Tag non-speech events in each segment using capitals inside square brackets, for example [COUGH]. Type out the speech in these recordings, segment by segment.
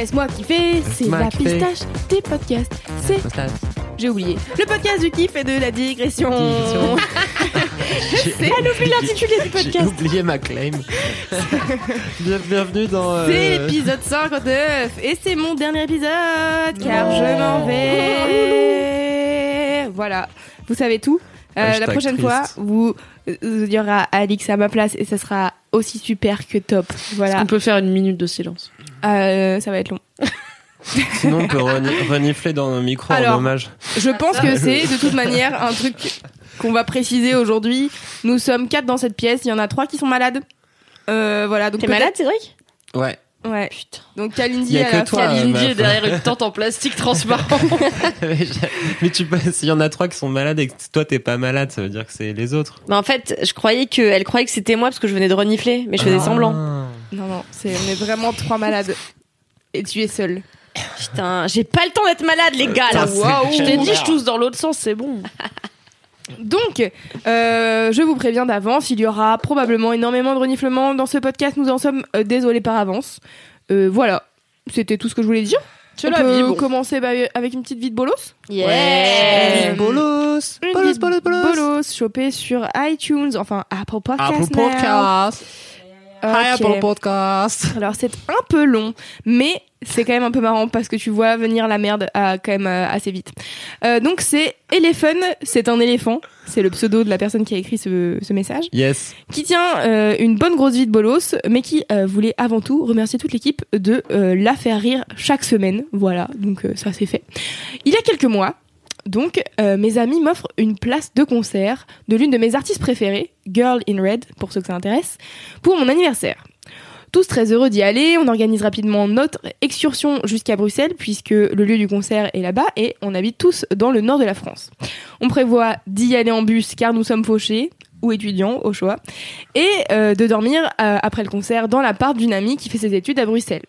Laisse-moi kiffer, c'est la kiffer. pistache des podcasts. C'est j'ai oublié. Le podcast du kiff et de la digression. c'est l'oublie [LAUGHS] l'intitulé du J'ai podcast. oublié ma claim. Bien- Bienvenue dans. euh, C'est l'épisode 59 et c'est mon dernier épisode car je m'en vais. Voilà, vous savez tout. Euh, la prochaine triste. fois, vous, euh, il y aura Alix à ma place et ça sera aussi super que top. Voilà, On peut faire une minute de silence? Euh, ça va être long. [LAUGHS] Sinon, on peut reni- renifler dans nos micros Alors, en hommage. Je pense que c'est de toute [LAUGHS] manière un truc qu'on va préciser aujourd'hui. Nous sommes quatre dans cette pièce. Il y en a trois qui sont malades. Euh, voilà, donc T'es malade, Cédric? Ouais. Ouais. Putain. Donc Kalindi a que toi, euh, Kalindi est derrière une tente en plastique transparent. [LAUGHS] Mais tu passes, s'il y en a trois qui sont malades et que toi t'es pas malade, ça veut dire que c'est les autres. Mais en fait, je croyais que, elle croyait que c'était moi parce que je venais de renifler, mais je faisais Ah. semblant. Non, non, c'est, on est vraiment trois malades. Et tu es seul. Putain, j'ai pas le temps d'être malade, les gars, là. Waouh. Je t'ai dit, je tousse dans l'autre sens, c'est bon. Donc, euh, je vous préviens d'avance, il y aura probablement énormément de reniflements dans ce podcast. Nous en sommes euh, désolés par avance. Euh, voilà, c'était tout ce que je voulais dire. On la peut vie, bon. commencer bah, avec une petite vie de bolos. Yeah. Euh, Bolos, Une bolos, bolos, bolos. bolos chopée sur iTunes, enfin Apple Podcast. Apple now. Hi Ok. Apple Podcast. [LAUGHS] Alors c'est un peu long, mais c'est quand même un peu marrant parce que tu vois venir la merde à, quand même euh, assez vite. Euh, donc c'est Elephant, c'est un éléphant, c'est le pseudo de la personne qui a écrit ce, ce message, Yes. qui tient euh, une bonne grosse vie de bolos, mais qui euh, voulait avant tout remercier toute l'équipe de euh, la faire rire chaque semaine. Voilà, donc euh, ça c'est fait. Il y a quelques mois, donc euh, mes amis m'offrent une place de concert de l'une de mes artistes préférées, Girl in Red, pour ceux que ça intéresse, pour mon anniversaire. Tous très heureux d'y aller, on organise rapidement notre excursion jusqu'à Bruxelles puisque le lieu du concert est là-bas et on habite tous dans le nord de la France. On prévoit d'y aller en bus car nous sommes fauchés ou étudiants au choix et euh, de dormir euh, après le concert dans l'appart d'une amie qui fait ses études à Bruxelles.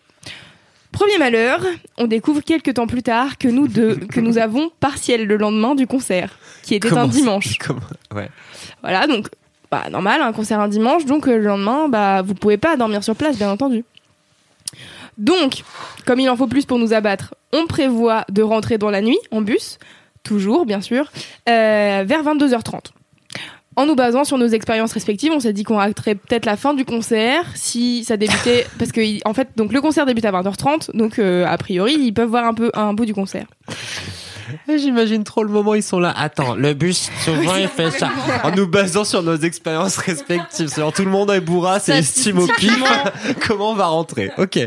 Premier malheur, on découvre quelques temps plus tard que nous deux, que nous avons partiel le lendemain du concert, qui était un dimanche. Comment Ouais. Voilà, donc bah normal, un concert un dimanche, donc euh, le lendemain, bah vous pouvez pas dormir sur place, bien entendu. Donc, comme il en faut plus pour nous abattre, on prévoit de rentrer dans la nuit en bus, toujours bien sûr, euh, vers 22h30. En nous basant sur nos expériences respectives, on s'est dit qu'on raterait peut-être la fin du concert si ça débutait [LAUGHS] parce que en fait donc le concert débute à 20h30 donc euh, a priori ils peuvent voir un peu un bout du concert. J'imagine trop le moment où ils sont là. Attends, le bus, souvent il fait ça. En nous basant sur nos expériences respectives. C'est-à-dire, tout le monde est bourra, c'est estime au pif. [LAUGHS] Comment on va rentrer? Ok.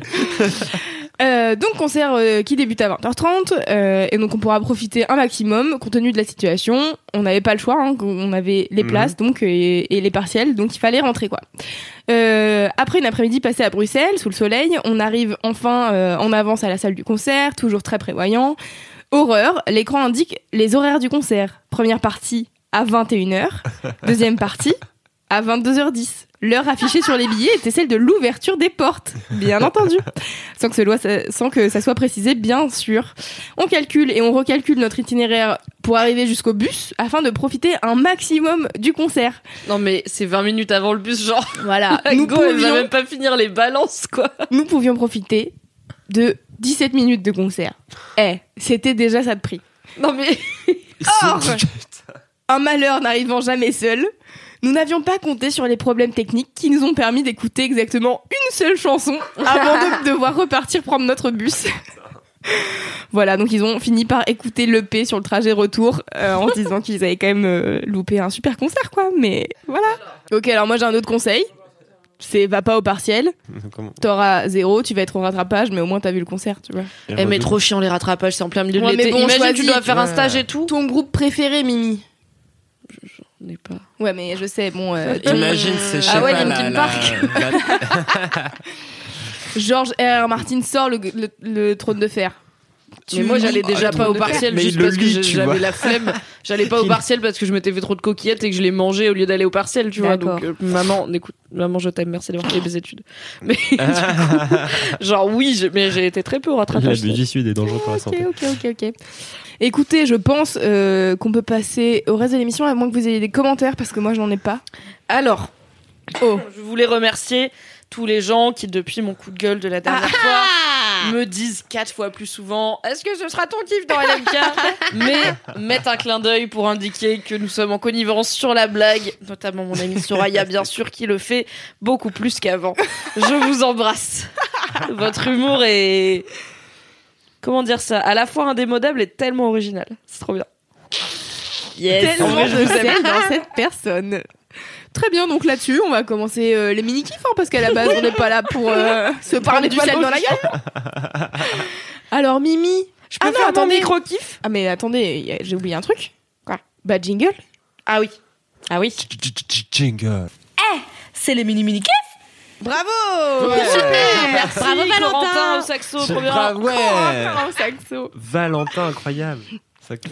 Euh, donc concert euh, qui débute à 20h30 euh, et donc on pourra profiter un maximum compte tenu de la situation. On n'avait pas le choix, hein, on avait les Mhm. places donc et, et les partiels, donc il fallait rentrer quoi. Après une après-midi passée à Bruxelles sous le soleil, on arrive enfin en avance à la salle du concert, toujours très prévoyant. Horreur, l'écran indique les horaires du concert. Première partie à 21h, [LAUGHS] deuxième partie à 22h10. L'heure affichée sur les billets était celle de l'ouverture des portes, bien entendu sans que, ce loi- sans que ça soit précisé, bien sûr. On calcule et on recalcule notre itinéraire pour arriver jusqu'au bus afin de profiter un maximum du concert. Non, mais c'est 20 minutes avant le bus, genre. Voilà, [LAUGHS] nous go, pouvions, même pas finir les balances, quoi. nous pouvions profiter de 17 minutes de concert. Eh, c'était déjà ça de prix. Non, mais. Or, un malheur n'arrivant jamais seul, nous n'avions pas compté sur les problèmes techniques qui nous ont permis d'écouter exactement une seule chanson avant de [LAUGHS] devoir repartir prendre notre bus. Voilà, donc ils ont fini par écouter l'EP sur le trajet retour euh, en se disant qu'ils avaient quand même euh, loupé un super concert, quoi. Mais voilà. Ok, alors moi j'ai un autre conseil. c'est va pas au partiel, [LAUGHS] t'auras zéro, tu vas être au rattrapage, mais au moins t'as vu le concert, tu vois. Eh, mais trop chiant les rattrapages, c'est en plein milieu de Ouais, mais l'été. bon, Imagine, tu dois faire un stage et tout. Ton groupe préféré, Mimi? N'est pas. Ouais, mais je sais, bon. euh, [LAUGHS] Imagine, c'est je sais Ah ouais, pas, Linkin la- Park. la- la- [LAUGHS] [LAUGHS] George R. R. Martin sort le, le- le trône de fer. Mais moi, j'allais déjà pas au partiel juste parce que j'avais la flemme. [LAUGHS] J'allais pas au partiel parce que je m'étais fait trop de coquillettes et que je les mangeais au lieu d'aller au partiel, tu vois. Donc, euh, maman, écoute, maman, je t'aime, merci d'avoir fait mes études. [LAUGHS] Mais, du coup, [LAUGHS] genre, oui, mais j'ai été très peu au rattrapage. L'abus suicide est dangereux pour la Ok, santé. ok, ok, ok. Écoutez, je pense euh, qu'on peut passer au reste de l'émission, à moins que vous ayez des commentaires, parce que moi, je n'en ai pas. Alors, Oh. je voulais remercier tous les gens qui, depuis mon coup de gueule de la dernière fois, me disent quatre fois plus souvent Est-ce que ce sera ton kiff dans [LAUGHS] LMK Mais mettent un clin d'œil pour indiquer que nous sommes en connivence sur la blague, notamment mon ami Soraya, bien sûr, qui le fait beaucoup plus qu'avant. Je vous embrasse. Votre humour est. Comment dire ça? À la fois indémodable et tellement original. C'est trop bien. Yes. Tellement je vous aime. dans cette personne. Très bien, donc là-dessus, on va commencer euh, les mini-kifs, hein, parce qu'à la base, on n'est pas là pour euh, [LAUGHS] se parler du sel dans la gueule. Alors, Mimi. Je peux Ah non, faire mon attendez. micro-kiff Ah, mais attendez, y a- j'ai oublié un truc. Quoi? Bah, jingle? Ah oui. Ah oui. Jingle. C'est les mini-mini kiffs Bravo Merci Bravo, Valentin. Corentin au saxo, trop bien. Bravo, ouais. Encore un saxo. Valentin, incroyable.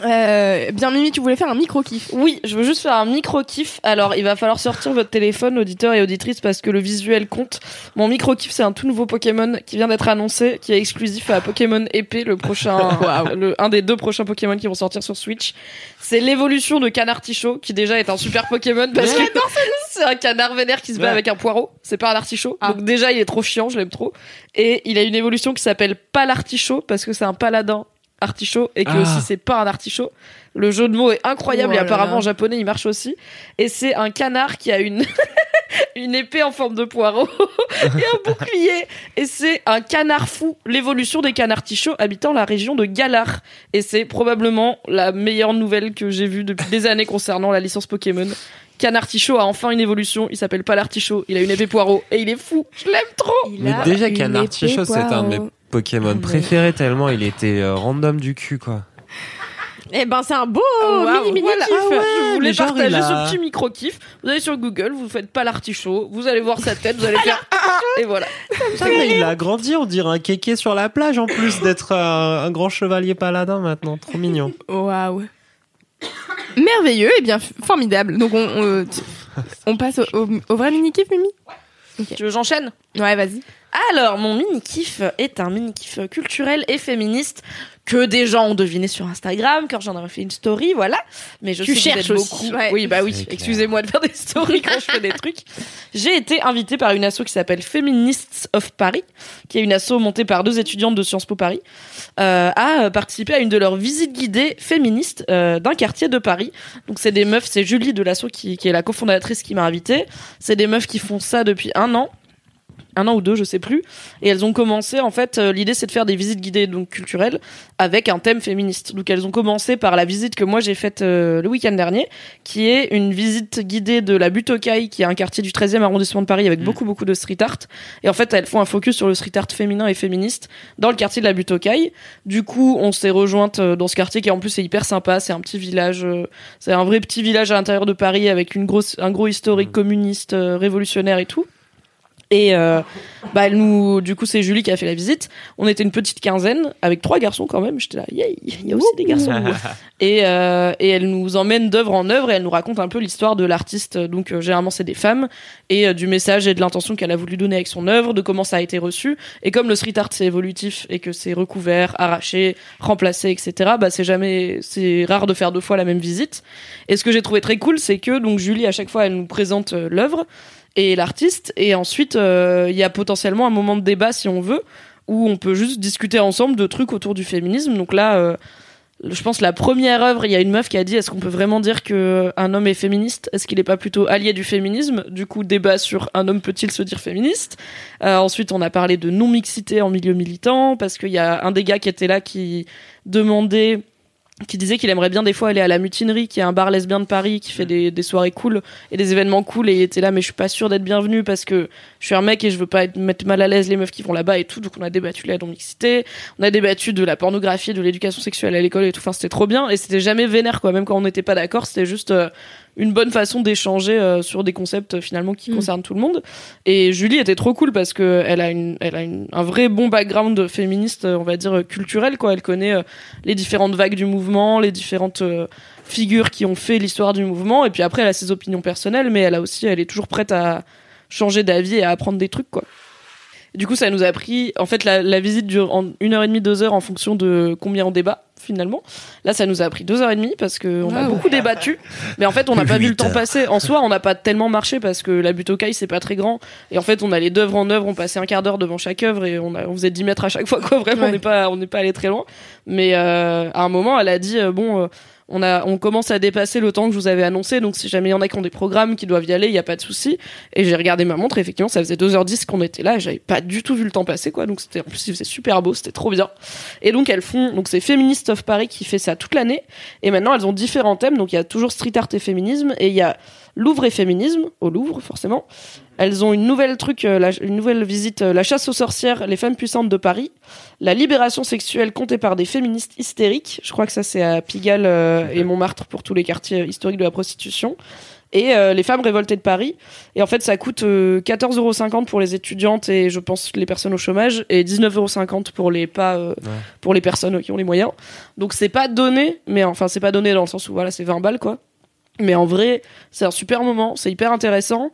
Euh, bien, Mimi, tu voulais faire un micro-kiff. Oui, je veux juste faire un micro-kiff. Alors, il va falloir sortir votre téléphone, auditeurs et auditrices, parce que le visuel compte. Mon micro-kiff, c'est un tout nouveau Pokémon qui vient d'être annoncé, qui est exclusif à Pokémon épée, le prochain, [LAUGHS] le, un des deux prochains Pokémon qui vont sortir sur Switch. C'est l'évolution de Canartichaut, qui déjà est un super Pokémon, parce que [LAUGHS] c'est un canard vénère qui se bat Ouais. avec un poireau. C'est pas un artichaut. Ah. Donc déjà, il est trop chiant, je l'aime trop. Et il a une évolution qui s'appelle Palartichaut, parce que c'est un paladin artichaut, et que Ah. aussi c'est pas un artichaut. Le jeu de mots est incroyable Oh et apparemment là. en japonais il marche aussi. Et c'est un canard qui a une [LAUGHS] une épée en forme de poireau [LAUGHS] et un [LAUGHS] bouclier. Et c'est un canard fou, l'évolution des canards tichots habitant la région de Galar. Et c'est probablement la meilleure nouvelle que j'ai vue depuis des années concernant la licence Pokémon. Canard Tichot a enfin une évolution, il s'appelle pas l'artichaut, il a une épée poireau et il est fou, je l'aime trop Il Mais a déjà, Canard Tichot, c'est un de mes. Pokémon Mais- préférés tellement il était euh, random du cul, quoi. Eh ben, c'est un beau Waouh, mini mini Voilà. kiff. Ah ouais, je voulais mais genre, partager il a- ce petit micro kiff. Vous allez sur Google, vous faites pas l'artichaut, vous allez voir sa tête, vous allez faire et voilà. Putain, mais il a grandi, on dirait un kéké sur la plage en plus d'être un, un grand chevalier paladin maintenant. Trop mignon. Waouh. Merveilleux et bien f- formidable. Donc on, on, on passe au, au- au vrai mini-kiff, Mimi? Tu veux j'enchaîne? Ouais, vas-y. Alors, mon mini-kiff est un mini-kiff culturel et féministe que des gens ont deviné sur Instagram quand j'en avais fait une story, voilà. Mais je Tu sais que vous cherches êtes aussi. beaucoup. Ouais. Oui, bah oui. Excusez-moi de faire des stories quand je fais des trucs. J'ai été invitée par une asso qui s'appelle Feminists of Paris, qui est une asso montée par deux étudiantes de Sciences Po Paris, euh, à participer à une de leurs visites guidées féministes euh, d'un quartier de Paris. Donc c'est des meufs, c'est Julie de l'asso qui, qui est la cofondatrice qui m'a invitée. C'est des meufs qui font ça depuis un an un an ou deux, je sais plus. Et elles ont commencé, en fait, euh, l'idée c'est de faire des visites guidées donc culturelles avec un thème féministe. Donc elles ont commencé par la visite que moi j'ai faite euh, le week-end dernier, qui est une visite guidée de la butte aux Cailles, qui est un quartier du 13e arrondissement de Paris avec beaucoup beaucoup de street art. Et en fait, elles font un focus sur le street art féminin et féministe dans le quartier de la butte aux Cailles. Du coup, on s'est rejointe euh, dans ce quartier qui en plus est hyper sympa. C'est un petit village, euh, c'est un vrai petit village à l'intérieur de Paris avec une grosse, un gros historique communiste, euh, révolutionnaire et tout. Et euh, bah nous, du coup c'est Julie qui a fait la visite. On était une petite quinzaine avec trois garçons quand même. J'étais là, yay, il y a aussi des garçons. [LAUGHS] et, euh, et elle nous emmène d'œuvre en œuvre et elle nous raconte un peu l'histoire de l'artiste. Donc euh, généralement c'est des femmes et euh, du message et de l'intention qu'elle a voulu donner avec son œuvre, de comment ça a été reçu. Et comme le street art c'est évolutif et que c'est recouvert, arraché, remplacé, etc. Bah c'est jamais, c'est rare de faire deux fois la même visite. Et ce que j'ai trouvé très cool, c'est que donc Julie à chaque fois elle nous présente l'œuvre et l'artiste. Et ensuite euh, il y a potentiellement un moment de débat si on veut où on peut juste discuter ensemble de trucs autour du féminisme. Donc là euh, je pense la première œuvre, il y a une meuf qui a dit est-ce qu'on peut vraiment dire que un homme est féministe? Est-ce qu'il n'est pas plutôt allié du féminisme? Du coup, débat sur un homme peut-il se dire féministe? Euh, Ensuite, on a parlé de non-mixité en milieu militant parce qu'il y a un des gars qui était là qui demandait qui disait qu'il aimerait bien des fois aller à la mutinerie, qui est un bar lesbien de Paris, qui fait des, des soirées cool et des événements cool. Et il était là, mais je suis pas sûr d'être bienvenu parce que je suis un mec et je veux pas être, mettre mal à l'aise les meufs qui vont là-bas et tout. Donc on a débattu la non-mixité, on a débattu de la pornographie, de l'éducation sexuelle à l'école et tout. Enfin, c'était trop bien et c'était jamais vénère quoi. Même quand on n'était pas d'accord, c'était juste euh, une bonne façon d'échanger euh, sur des concepts euh, finalement qui Mm. concernent tout le monde. Et Julie était trop cool parce que elle a une, elle a une, un vrai bon background féministe, euh, on va dire euh, culturel quoi. Elle connaît euh, les différentes vagues du mouvement, les différentes euh, figures qui ont fait l'histoire du mouvement. Et puis après, elle a ses opinions personnelles, mais elle a aussi, elle est toujours prête à changer d'avis et à apprendre des trucs quoi. Du coup, ça nous a pris. En fait, la, la visite dure en une heure et demie, deux heures en fonction de combien on débat finalement. Là, ça nous a pris deux heures et demie parce que on a Wow. beaucoup débattu, mais en fait, on n'a pas vu le temps passer. En soi, on n'a pas tellement marché parce que la butte aux cailles, c'est pas très grand. Et en fait, on allait d'œuvre en œuvre, on passait un quart d'heure devant chaque œuvre et on, a, on faisait 10 mètres à chaque fois. Quoi, vraiment, on n'est pas, on n'est pas allé très loin. Mais euh, à un moment, elle a dit euh, bon. euh, on, a, on commence à dépasser le temps que je vous avais annoncé, donc si jamais il y en a qui ont des programmes qui doivent y aller, il n'y a pas de souci. Et j'ai regardé ma montre, effectivement, ça faisait 2h10 qu'on était là, j'avais pas du tout vu le temps passer, quoi. Donc c'était, en plus, il super beau, c'était trop bien. Et donc elles font, donc c'est Feminist of Paris qui fait ça toute l'année, et maintenant elles ont différents thèmes, donc il y a toujours street art et féminisme, et il y a Louvre et féminisme, au Louvre, forcément. Elles ont une nouvelle truc, euh, la- une nouvelle visite, euh, la chasse aux sorcières, les femmes puissantes de Paris, la libération sexuelle comptée par des féministes hystériques. Je crois que ça c'est à Pigalle euh, et Montmartre pour tous les quartiers historiques de la prostitution. Et les femmes révoltées de Paris. Et en fait, ça coûte euh, 14,50€ pour les étudiantes et je pense les personnes au chômage et 19,50€ pour les pas pour les personnes qui ont les moyens. Donc c'est pas donné, mais enfin c'est pas donné dans le sens où voilà c'est 20 balles quoi. Mais en vrai, c'est un super moment, c'est hyper intéressant.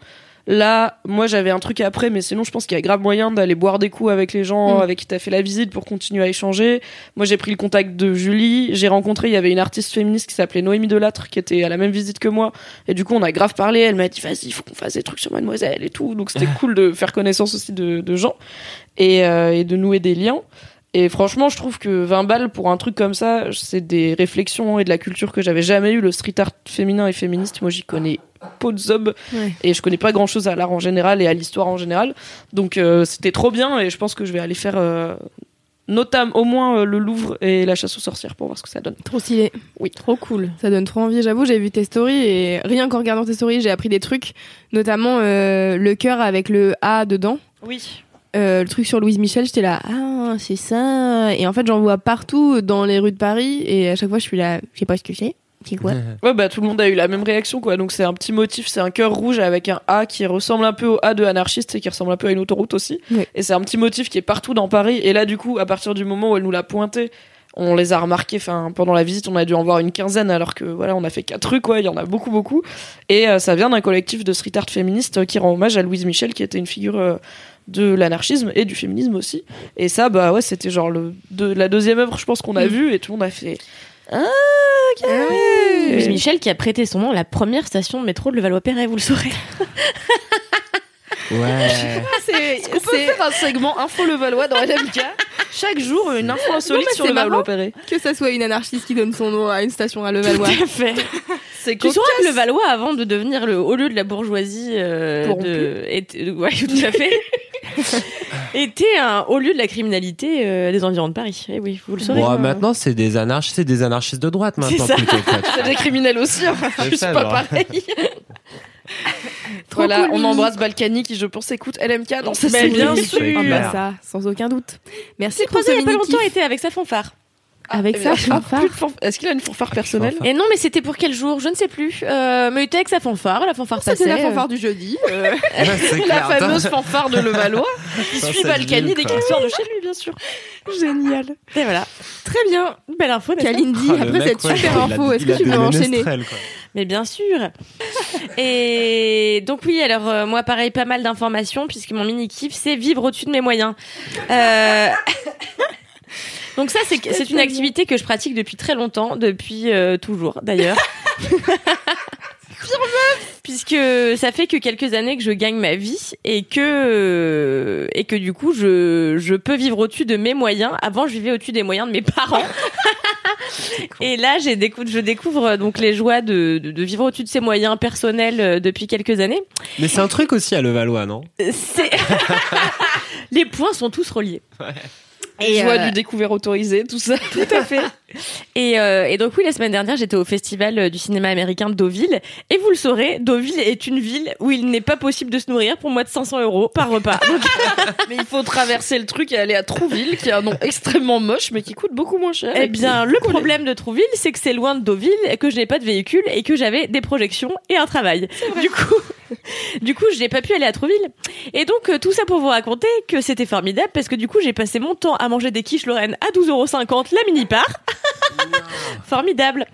Là, moi j'avais un truc après, mais sinon je pense qu'il y a grave moyen d'aller boire des coups avec les gens Mm. avec qui t'as fait la visite pour continuer à échanger. Moi j'ai pris le contact de Julie, j'ai rencontré, il y avait une artiste féministe qui s'appelait Noémie Delattre qui était à la même visite que moi. Et du coup on a grave parlé, elle m'a dit vas-y, il faut qu'on fasse des trucs sur Mademoiselle et tout. Donc c'était [LAUGHS] cool de faire connaissance aussi de, de gens et, euh, et de nouer des liens. Et franchement, je trouve que 20 balles pour un truc comme ça, c'est des réflexions et de la culture que j'avais jamais eu. Le street art féminin et féministe, moi j'y connais Ouais. et je connais pas grand chose à l'art en général et à l'histoire en général. Donc euh, c'était trop bien et je pense que je vais aller faire euh, notamment au moins euh, le Louvre et la chasse aux sorcières pour voir ce que ça donne. Trop stylé. Oui. Trop cool. Ça donne trop envie. J'avoue, j'ai vu tes stories et rien qu'en regardant tes stories, j'ai appris des trucs, notamment le cœur avec le A dedans. Oui. Euh, le truc sur Louise Michel, j'étais là, ah, c'est ça. Et en fait, j'en vois partout dans les rues de Paris et à chaque fois, je suis là, je sais pas ce que c'est. C'est quoi [LAUGHS] Ouais, bah tout le monde a eu la même réaction quoi. Donc c'est un petit motif, c'est un cœur rouge avec un A qui ressemble un peu au A de anarchiste et qui ressemble un peu à une autoroute aussi. Ouais. Et c'est un petit motif qui est partout dans Paris. Et là du coup, à partir du moment où elle nous l'a pointé, on les a remarqués. Enfin, pendant la visite, on a dû en voir une quinzaine alors que voilà, on a fait quatre trucs quoi. Il y en a beaucoup beaucoup. Et euh, ça vient d'un collectif de street art féministe euh, qui rend hommage à Louise Michel qui était une figure euh, de l'anarchisme et du féminisme aussi. Et ça, bah ouais, c'était genre le de la deuxième œuvre, je pense qu'on a Mm. vu et tout le monde a fait. Ah, ok. Louise Michel qui a prêté son nom à la première station de métro de Levallois-Perret, vous le saurez. Ouais. C'est On peut faire un segment info le Valois dans LMK. Chaque jour, une info insolite sur c'est le Valois marrant. Perret. que ça soit une anarchiste qui donne son nom à une station à Levallois. Tout à fait. [LAUGHS] C'est Tu sauras que le Valois, avant de devenir le haut lieu de la bourgeoisie, euh, de, ouais, tout à fait, [LAUGHS] [LAUGHS] était un haut lieu de la criminalité euh, des environs de Paris. Eh oui, vous le saurez. Bon, maintenant, c'est des anarchistes, c'est des anarchistes de droite maintenant ça. [LAUGHS] C'est des criminels aussi, hein. C'est juste ça, pas genre. pareil. [LAUGHS] Trop voilà, cool, on embrasse Balkany qui, je pense, écoute LMK dans ses bien sûr. Ah bah ça, sans aucun doute. Merci croisé il y a pas longtemps, était avec sa fanfare. Avec Eh ça, ah, fanfare. plus de fanf- Est-ce qu'il a une fanfare personnelle Fanfare. Et non, mais c'était pour quel jour? Je ne sais plus. Euh, mais il était avec sa fanfare, la fanfare Ça, c'est la euh, fanfare du jeudi. Euh, [LAUGHS] [LAUGHS] La clair. fameuse fanfare de Levallois qui [LAUGHS] Ça, suit Balkany dès qu'il sort de chez lui, bien sûr. Génial. Et voilà. Très bien. Belle info, Kalindi, Ah, après cette ouais, super info, est-ce que tu veux enchaîner? Mais bien sûr. Et donc oui, alors euh, moi pareil, pas mal d'informations puisque mon mini kiff c'est vivre au-dessus de mes moyens. Euh, Donc ça c'est c'est une activité que je pratique depuis très longtemps, depuis euh, toujours d'ailleurs. [LAUGHS] Puisque ça fait que quelques années que je gagne ma vie et que et que du coup je je peux vivre au-dessus de mes moyens. Avant je vivais au-dessus des moyens de mes parents. Et là, j'ai décou- je découvre euh, donc les joies de, de, de vivre au-dessus de ses moyens personnels euh, depuis quelques années. Mais c'est un truc aussi à Levallois, non? C'est [LAUGHS] [LAUGHS] les points sont tous reliés. Et joie euh, du découvert autorisé, tout ça. Tout à fait. [LAUGHS] Et, euh, et donc oui, la semaine dernière, j'étais au festival euh, du cinéma américain de Deauville. Et vous le saurez, Deauville est une ville où il n'est pas possible de se nourrir pour moins de 500 euros par repas. [LAUGHS] Donc, Mais il faut traverser le truc et aller à Trouville, qui est un nom extrêmement moche, mais qui coûte beaucoup moins cher. eh bien, le problème de Trouville, c'est que c'est loin de Deauville, que je n'ai pas de véhicule et que j'avais des projections et un travail. Du coup, [LAUGHS] du coup, je n'ai pas pu aller à Trouville. Et donc, euh, tout ça pour vous raconter que c'était formidable parce que du coup, j'ai passé mon temps à manger des quiches Lorraine à 12,50 euros la mini part. [LAUGHS] [LAUGHS] Formidable.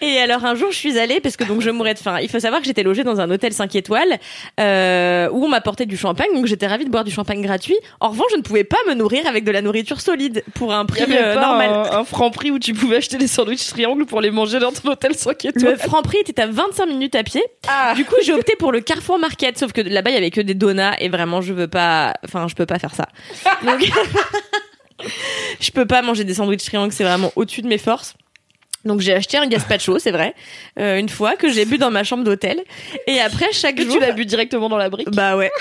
Et alors un jour, je suis allée parce que donc je mourais de faim. Il faut savoir que j'étais logée dans un hôtel 5 étoiles euh, où on m'apportait du champagne, donc j'étais ravie de boire du champagne gratuit. En revanche, je ne pouvais pas me nourrir avec de la nourriture solide pour un Il prix y avait euh, pas normal. un, un franc prix où tu pouvais acheter des sandwichs triangles pour les manger dans ton hôtel 5 Le étoiles. franc prix était à 25 minutes à pied. Ah. Du coup, j'ai opté pour le Carrefour Market, sauf que là-bas, il y avait que des donuts et vraiment, je veux pas, enfin, je peux pas faire ça. Donc, [LAUGHS] je peux pas manger des sandwichs triangles, c'est vraiment au-dessus de mes forces. Donc j'ai acheté un gazpacho, c'est vrai, euh, une fois que j'ai bu dans ma chambre d'hôtel. Et après chaque Que jour, tu l'as bu directement dans la brique? bah ouais. [LAUGHS]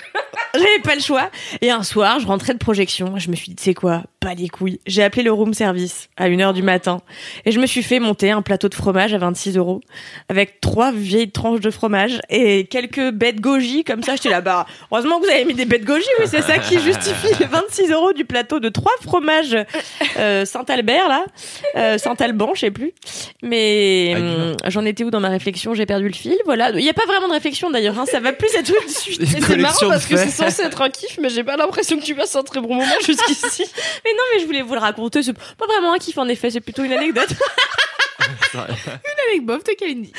J'avais pas le choix. Et un soir, je rentrais de projection. Je me suis dit, c'est quoi? Pas les couilles. J'ai appelé le room service à 1h du matin. Et je me suis fait monter un plateau de fromage à 26 euros. Avec trois vieilles tranches de fromage et quelques bêtes goji. Comme ça, j'étais là, bah, heureusement que vous avez mis des bêtes goji. Oui, c'est ça qui justifie les 26 euros du plateau de trois fromages euh, Saint-Albert, là. Euh, Saint-Alban, je sais plus. Mais hum, j'en étais où dans ma réflexion? J'ai perdu le fil. Voilà. Il n'y a pas vraiment de réflexion d'ailleurs. Hein. Ça va plus être une suite. Une Et c'est marrant parce que c'est censé être un kiff, mais j'ai pas l'impression que tu passes un très bon moment [LAUGHS] jusqu'ici. Mais non, mais je voulais vous le raconter. C'est pas vraiment un kiff en effet, c'est plutôt une anecdote. Avec Bob de Kalindi.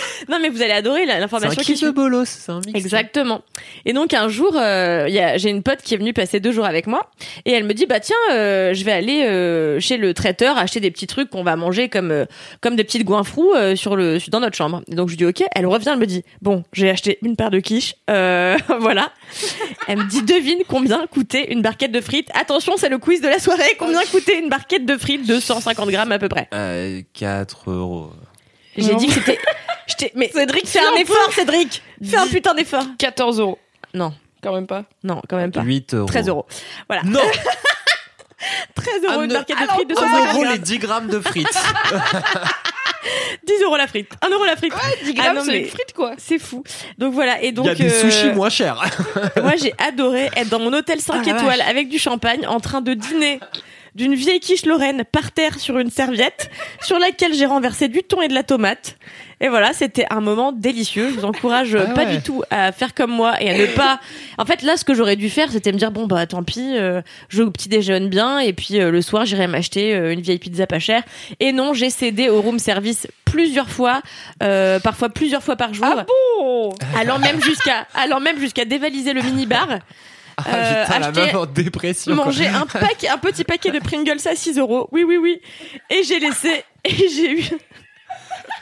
[LAUGHS] non, mais vous allez adorer la- C'est un l'information qui de bolos, c'est un mix. Exactement. Et donc un jour, euh, j'ai une pote qui est venue passer deux jours avec moi et elle me dit bah tiens, euh, je vais aller euh, chez le traiteur acheter des petits trucs qu'on va manger comme euh, comme des petites goinfrous euh, sur le dans notre chambre. Et donc je dis ok. Elle revient, elle me dit bon, j'ai acheté une paire de quiches, euh, [LAUGHS] voilà. Elle me dit devine combien coûtait une barquette de frites. Attention, c'est le quiz de la soirée. Combien coûtait une barquette de frites? de 150 grammes à peu près. Euh, 4 euros. J'ai dit que c'était. J'étais- Mais Cédric, fais un un effort, Cédric. Fais un putain d'effort. 14 euros. Non, Quand même pas. non, quand même pas. 8 euros. 13 euros. Voilà. Non [LAUGHS] 13 euros une Un- barquette de frites de Un 150 euro les grammes. 10 grammes de frites. [LAUGHS] 10 euros la frite. 1 euro la frite. 10 Ah grammes, non, c'est mais- une frite, quoi. C'est fou. Donc voilà. Et Il donc. y a des euh, sushis moins chers. [LAUGHS] Moi, j'ai adoré être dans mon hôtel 5 Ah, étoiles avec du champagne en train de dîner d'une vieille quiche Lorraine par terre sur une serviette sur laquelle j'ai renversé du thon et de la tomate. Et voilà, c'était un moment délicieux. Je vous encourage Ah pas ouais. du tout à faire comme moi et à ne pas. En fait, là, ce que j'aurais dû faire, c'était me dire bon bah tant pis, euh, je petit déjeune bien et puis euh, le soir j'irai m'acheter euh, une vieille pizza pas chère. Et non, j'ai cédé au room service plusieurs fois, euh, parfois plusieurs fois par jour, Ah bon? Allant même jusqu'à allant même jusqu'à dévaliser le mini bar. Ah, putain, la meuf en dépression. manger un [LAUGHS] pack, un petit paquet de Pringles à 6 euros. Oui, oui, oui. Et j'ai laissé, et j'ai eu,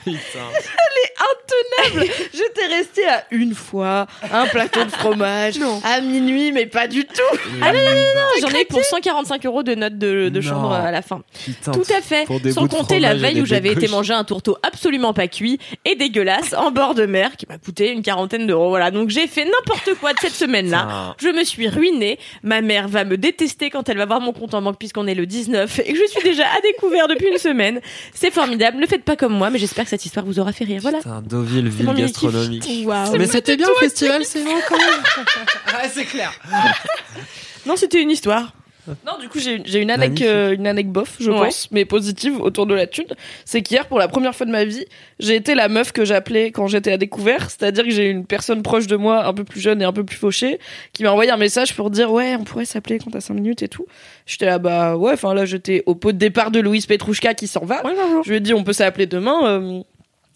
Putain. [LAUGHS] Intenable [LAUGHS] J'étais restée à une fois un plateau de fromage à minuit, mais pas du tout. Ah j'en ai pour 145 euros de notes de, de Non. chambre à la fin. Putain, Tout à fait. Sans compter la veille où j'avais été manger un tourteau absolument pas cuit et dégueulasse en bord de mer qui m'a coûté une quarantaine d'euros. Voilà. Donc j'ai fait n'importe quoi de cette semaine-là. Je me suis ruinée. Ma mère va me détester quand elle va voir mon compte en banque puisqu'on est le 19 et que je suis déjà à découvert depuis une semaine. C'est formidable. Ne faites pas comme moi, mais j'espère que cette histoire vous aura fait rire. Voilà. Putain, Deauville, C'est ville mini-kiff. gastronomique. Waouh. Mais c'était bien le festival, c'est bon quand même. [LAUGHS] ah, c'est clair. Non, c'était une histoire. [LAUGHS] Non, du coup, j'ai une anecdote, euh, une anecdote bof, je Ouais. pense, mais positive autour de la thune. C'est qu'hier, pour la première fois de ma vie, j'ai été la meuf que j'appelais quand j'étais à découvert. C'est-à-dire que j'ai une personne proche de moi, un peu plus jeune et un peu plus fauchée, qui m'a envoyé un message pour dire ouais, on pourrait s'appeler quand t'as 5 minutes et tout. J'étais là, bah ouais, enfin là, j'étais au pot de départ de Louise Petrouchka qui s'en va. Je lui ai dit, on peut s'appeler demain. euh,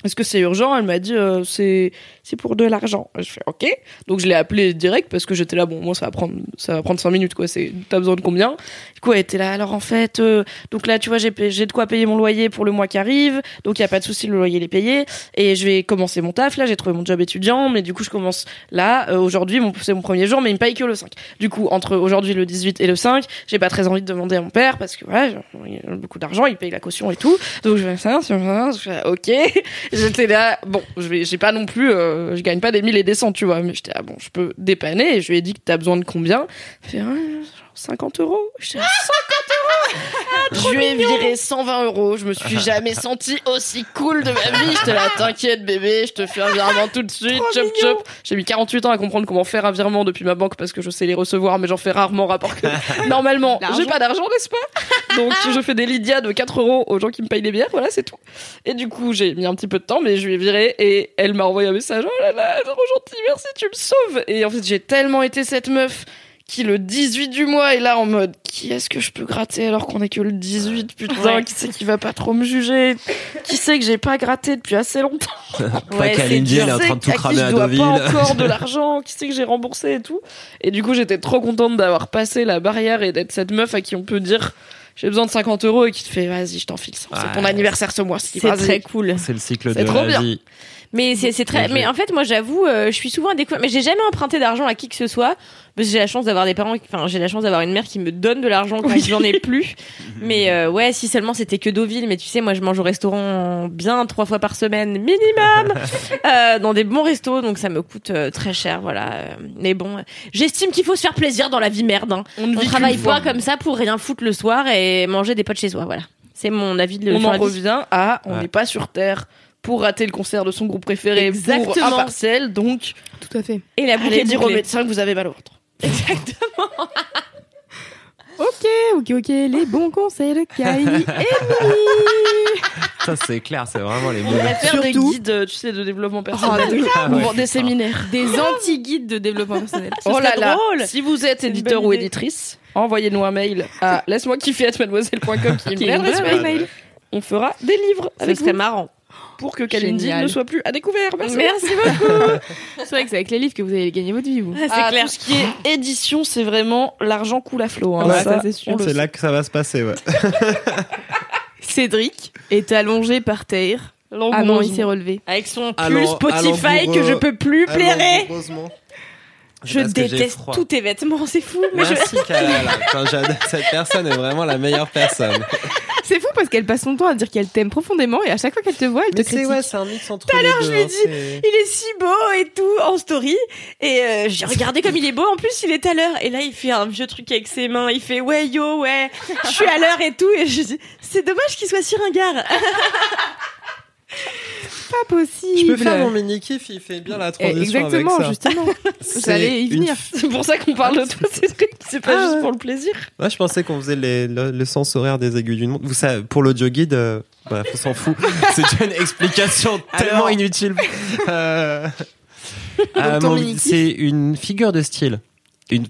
est-ce que c'est urgent? Elle m'a dit euh, c'est c'est pour de l'argent. Je fais OK. Donc je l'ai appelé direct parce que j'étais là bon moi ça va prendre ça va prendre 5 minutes quoi, c'est t'as besoin de combien? Du coup elle était là alors en fait euh, donc là tu vois j'ai j'ai de quoi payer mon loyer pour le mois qui arrive. Donc il y a pas de souci le loyer il est payé et je vais commencer mon taf là, j'ai trouvé mon job étudiant mais du coup je commence là euh, aujourd'hui mon c'est mon premier jour mais il me paye que le 5. Du coup entre aujourd'hui le 18 et le 5, j'ai pas très envie de demander à mon père parce que voilà, il a beaucoup d'argent, il paye la caution et tout. Donc je fais ça, je fais OK. [LAUGHS] J'étais là, bon, je j'ai pas non plus, euh, je gagne pas des mille et des cents, tu vois, mais j'étais là, bon, je peux dépanner. Et je lui ai dit que t'as besoin de combien? Il fait, genre 50 euros. Là, 50 euros Je lui ai viré 120 euros. Je me suis jamais [LAUGHS] sentie aussi cool de ma vie. J'étais là, t'inquiète bébé, je te fais un virement tout de suite. Chop chop. J'ai mis 48 ans à comprendre comment faire un virement depuis ma banque parce que je sais les recevoir, mais j'en fais rarement rapport que [LAUGHS] normalement, j'ai pas d'argent, n'est-ce pas? Donc je fais des Lydia de 4 euros aux gens qui me payent les bières. Voilà, c'est tout. Et du coup, j'ai mis un petit peu de temps, mais je lui ai viré et elle m'a envoyé un message. Oh là là, trop gentil, merci, tu me sauves. Et en fait, j'ai tellement été cette meuf qui le 18 du mois est là en mode qui est-ce que je peux gratter alors qu'on est que le 18 putain qui c'est qui va pas trop me juger? Qui sait que j'ai pas gratté depuis assez longtemps? [LAUGHS] Pas c'est elle est en Qui train de tout à qui cramer à je dois Deauville. pas encore de [LAUGHS] l'argent? Qui sait que j'ai remboursé et tout? Et du coup j'étais trop contente d'avoir passé la barrière et d'être cette meuf à qui on peut dire j'ai besoin de 50 euros et qui te fait vas-y je t'en file c'est Ouais. ton anniversaire ce mois-ci C'est très cool. C'est le cycle C'est de trop la bien. Mais c'est c'est très. Mais en fait, moi, j'avoue, euh, je suis souvent à découvert. Mais j'ai jamais emprunté d'argent à qui que ce soit parce que j'ai la chance d'avoir des parents. Enfin, j'ai la chance d'avoir une mère qui me donne de l'argent quand j'en ai plus. [LAUGHS] mais euh, ouais, si seulement c'était que Deauville. Mais tu sais, moi, je mange au restaurant bien trois fois par semaine minimum [LAUGHS] euh, dans des bons restos, donc ça me coûte euh, très cher. Voilà. Euh, Mais bon, j'estime qu'il faut se faire plaisir dans la vie merde. hein. on ne On travaille pas comme ça pour rien foutre le soir et manger des potes chez soi. Voilà. C'est mon avis de on sur en revient à on Ouais. n'est pas sur terre pour rater le concert de son groupe préféré pour Exactement. un partiel donc Tout à fait. Et la boucle allez dire au médecin que vous avez mal au ventre [LAUGHS] Ok, ok, ok. Les bons conseils de Kylie et [LAUGHS] Ça, c'est clair, c'est vraiment les on va faire des Surtout- guides euh, tu sais de développement personnel Ah, de- Ah ou ouais, des séminaires des anti-guides de développement personnel. Ce oh là serait là drôle. si vous êtes une éditeur bonne ou idée. éditrice envoyez-nous un mail à laisse-moi kiffer mademoiselle.com qui est une Qui vraie adresse mail. mail. on fera des livres Ce avec serait vous marrant. Pour que Kalindi ne soit plus à découvert merci, Merci beaucoup. C'est vrai que c'est avec les livres que vous allez gagner votre vie, vous. c'est Ah, clair. tout ce qui est édition c'est vraiment l'argent coule à flot hein. Ouais, ça, c'est sûr. C'est là que ça va se passer, ouais. [LAUGHS] Cédric est allongé par terre. Ah non, il s'est relevé. Avec son pull Spotify allons que je peux plus plairer. Heureusement. Je déteste tous tes vêtements, c'est fou. Mais je... Merci, Kalala. Quand j'adore- Cette personne est vraiment la meilleure personne. [LAUGHS] C'est fou parce qu'elle passe son temps à dire qu'elle t'aime profondément et à chaque fois qu'elle te voit, elle Mais te c'est critique. ouais, c'est un mix entre les deux. je lui ai hein, dit, c'est- Il est si beau et tout en story. Et euh, j'ai regardé comme il est beau. En plus, il est à l'heure. Et là, il fait un vieux truc avec ses mains. Il fait ouais yo ouais, je suis à l'heure et tout. Et je dis c'est dommage qu'il soit si ringard. [LAUGHS] [LAUGHS] pas possible. Je peux faire mon mini kiff, il fait bien la transition Exactement, avec ça. justement. [LAUGHS] J'allais y venir. c'est pour ça qu'on parle de toi [LAUGHS] Cédric c'est pas Ah juste pour le plaisir Moi, je pensais qu'on faisait les- le, le sens horaire des aiguilles d'une montre. Vous savez, pour l'audio guide, euh, on s'en fout. C'est déjà une explication tellement inutile. Euh, euh, c'est une figure de style. Une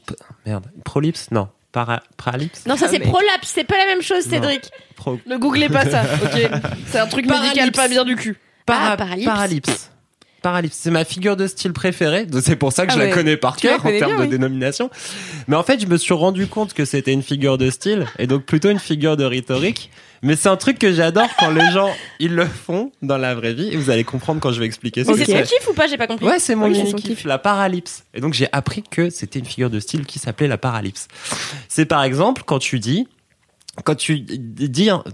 merde, une prolypse Non, para, paralypse. Non, ça Ah, c'est prolapse. C'est pas la même chose. Cédric. Pro- ne googlez pas ça ok [LAUGHS] c'est un truc médical Paralypse. pas bien du cul para- Ah, paralypse. Paralypse. Paralypse, c'est ma figure de style préférée. C'est pour ça que Ah je la connais par Tu cœur en termes bien, de oui. dénomination. Mais en fait, je me suis rendu compte que c'était une figure de style et donc plutôt une figure de rhétorique. Mais c'est un truc que j'adore quand les gens ils le font dans la vraie vie et vous allez comprendre quand je vais expliquer ce Mais que c'est ton c'est. kiff ou pas J'ai pas compris. Ouais, c'est mon mini kiff. la paralypse. Et donc j'ai appris que c'était une figure de style qui s'appelait la paralypse. C'est par exemple quand tu dis quand tu dis un,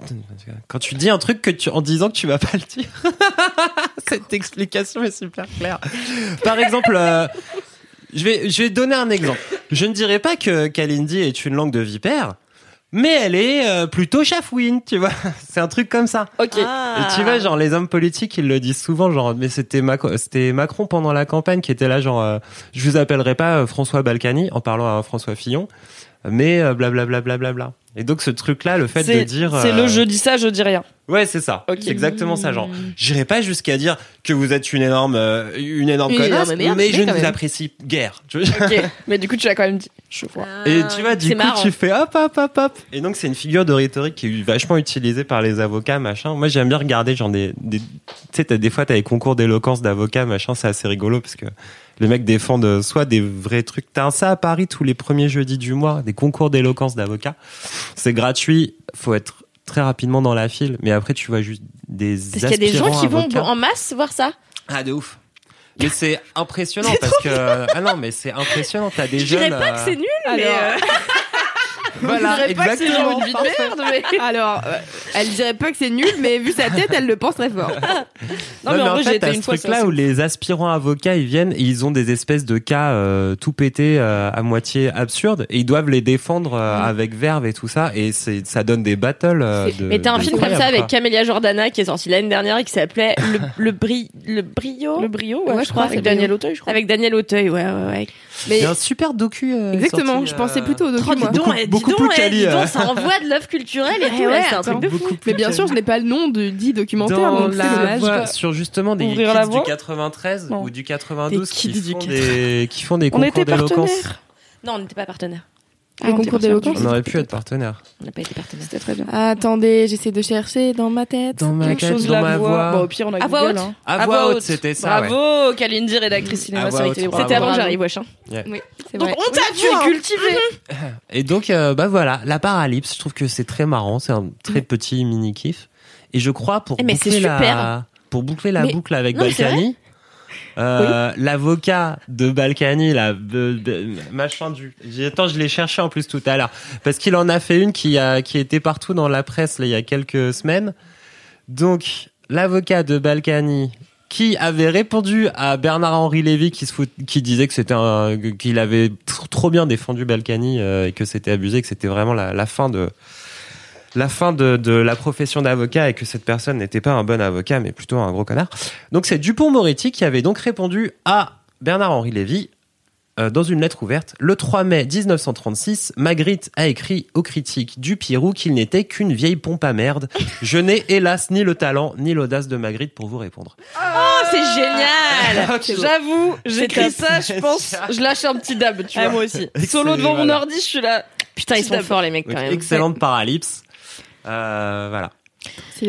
quand tu dis un truc que tu en disant que tu vas pas le dire. [LAUGHS] Cette explication est super claire. Par exemple, euh, je vais je vais donner un exemple. Je ne dirais pas que Kalindi est une langue de vipère, mais elle est euh, plutôt chafouine, tu vois. [LAUGHS] C'est un truc comme ça. ok Ah. Et tu vois, genre, les hommes politiques, ils le disent souvent, genre, mais c'était Macron, c'était Macron pendant la campagne qui était là, genre, euh, je vous appellerai pas euh, François Balkany en parlant à François Fillon, mais euh, blablabla. Bla, bla, bla. Et donc, ce truc-là, le fait de dire. c'est euh, le je dis ça je dis rien Ouais, c'est ça. Ok. C'est exactement ça, genre. J'irai pas jusqu'à dire que vous êtes une énorme, euh, une énorme Une connasse, énorme merde, mais mais je ne vous même. apprécie guère. Tu vois ok [LAUGHS] mais du coup tu l'as quand même dit je vois Et Ah, tu vois, du coup, marrant. tu fais hop, hop, hop, hop. Et donc, c'est une figure de rhétorique qui est vachement utilisée par les avocats, machin. Moi, j'aime bien regarder, genre, des, des tu sais, des fois, t'as des concours d'éloquence d'avocats, machin, c'est assez rigolo parce que les mecs défendent soit des vrais trucs. T'as un ça à Paris tous les premiers jeudis du mois, des concours d'éloquence d'avocats. C'est gratuit, faut être très rapidement dans la file, mais après, tu vois juste des Parce qu'il y a des gens qui vont en masse voir ça. Ah, de ouf. Mais c'est [LAUGHS] impressionnant parce que ah non mais c'est impressionnant t'as des Je jeunes dirais pas que euh, c'est nul, mais Alors, euh, Voilà, dirait pas que c'est genre une vie de merde, mais... [LAUGHS] Alors, euh, elle dirait pas que c'est nul, mais vu sa tête, elle le pense très fort. Non, mais en en vrai, j'ai fait, été t'as une ce fois. truc-là où les aspirants avocats, ils viennent et ils ont des espèces de cas euh, tout pétés euh, à moitié absurdes et ils doivent les défendre euh, avec verve et tout ça et c'est ça donne des battles. euh, de, Mais t'as un film comme ça avec. Camélia Jordana qui est sorti l'année dernière et qui s'appelait Le, le, bri, le Brio. Le brio, ouais, Ouais, je je crois, crois, avec Daniel. Auteuil, je crois. Avec Daniel Auteuil, ouais, ouais, ouais. Mais Il y a un super docu. euh, exactement, sorti, je pensais euh, plutôt au docu, moi. dis donc, Beaucoup- eh, dis beaucoup donc, plus eh, quali, dis donc, euh. ça envoie de l'œuvre culturelle et Eh tout, ouais, c'est un truc de fou. Mais bien sûr, je n'ai pas le nom de dit documentaire, dans donc la voie- sur justement des kids du voie 93 Non. ou du 92 Des qui font des qui font des concours d'éloquence. partenaires. Non, on n'était pas partenaires. Les concours d'éloquence. On aurait pu être partenaire. On n'a pas été partenaires. C'était très bien. Attendez, j'essaie de chercher dans ma tête. Dans ma Quelque tête, chose dans ma voix. Bon, au pire, on a À voix haute. hein. À voix haute, c'était ça. ouais. Bravo, Kalindi, rédactrice cinéma, télé. bravo. C'était avant que j'arrive, wesh. hein. Oui, c'est Donc vrai. on t'a tu es cultivé. Et donc, euh, bah voilà, la paralypse, je trouve que c'est très marrant, c'est un très petit mini kiff. Et je crois pour Eh, mais c'est boucler la super. pour boucler la boucle avec Balkany, euh, l'avocat de Balkany, là, de- de- machin du. Attends, je l'ai cherché en plus tout à l'heure parce qu'il en a fait une qui a qui était partout dans la presse là, il y a quelques semaines. Donc, l'avocat de Balkany qui avait répondu à Bernard-Henri Lévy qui se fout, qui disait que c'était qu'il avait tr- trop bien défendu Balkany euh, et que c'était abusé, que c'était vraiment la, la fin de la fin de, de la profession d'avocat et que cette personne n'était pas un bon avocat mais plutôt un gros connard. Donc c'est Dupont-Moretti qui avait donc répondu à Bernard-Henri Lévy euh, dans une lettre ouverte. Le 3 mai 1936, Magritte a écrit aux critiques du Pirou qu'il n'était qu'une vieille pompe à merde. Je n'ai hélas ni le talent ni l'audace de Magritte pour vous répondre. Oh, c'est génial [LAUGHS] J'avoue, j'écris ça, je pense, je lâche un petit dab, tu Ah, vois. moi aussi. Solo devant mon ordi, je suis là. Putain, ils sont forts, les mecs, quand même. excellente paralypse. Euh, voilà.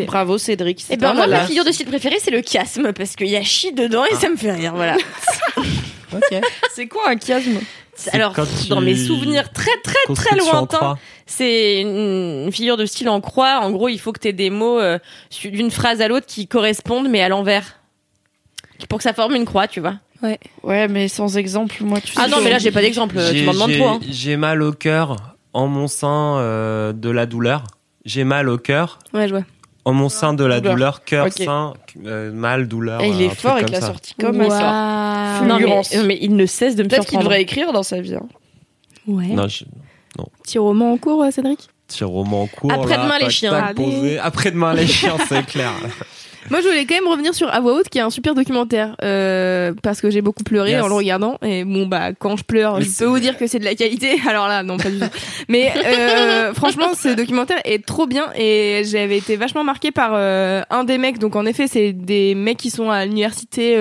Bravo Cédric. Et c'est ben moi, ma figure de style préférée, c'est le chiasme, parce qu'il y a chi dedans et ça me fait rire, voilà. [LAUGHS] Ok. C'est quoi un chiasme? Alors, dans tu- mes souvenirs très très très lointains, croix. c'est une, figure de style en croix. En gros, il faut que tu aies des mots euh, d'une phrase à l'autre qui correspondent, mais à l'envers. Pour que ça forme une croix, tu vois. Ouais, mais sans exemple, moi, tu sais. Ah non, mais là, j'ai pas d'exemple. Tu J'ai- m'en demandes trop. hein. J'ai mal au cœur en mon sein euh, de la douleur. J'ai mal au cœur Ouais, je vois. en mon sein de la Douleur. douleur, cœur, Ok. sein, euh, mal, douleur. Et il est fort avec la ça. sortie comme elle sort. Waouh. Non, mais, il ne cesse de me Peut-être qu'il devrait écrire dans sa vie. hein. Ouais. Non, je... Petit roman en cours, euh, Cédric? Petit roman en cours. Après-demain, les chiens. Après-demain les chiens, c'est clair. [LAUGHS] Moi, je voulais quand même revenir sur À voix haute, qui est un super documentaire, euh, parce que j'ai beaucoup pleuré Yes. en le regardant. Et bon, bah, quand je pleure, Mais je peux vous dire que c'est de la qualité. [LAUGHS] Alors là, non, pas du tout. Mais euh, [LAUGHS] franchement, ce documentaire est trop bien et j'avais été vachement marquée par euh, un des mecs. Donc en effet, c'est des mecs qui sont à l'université.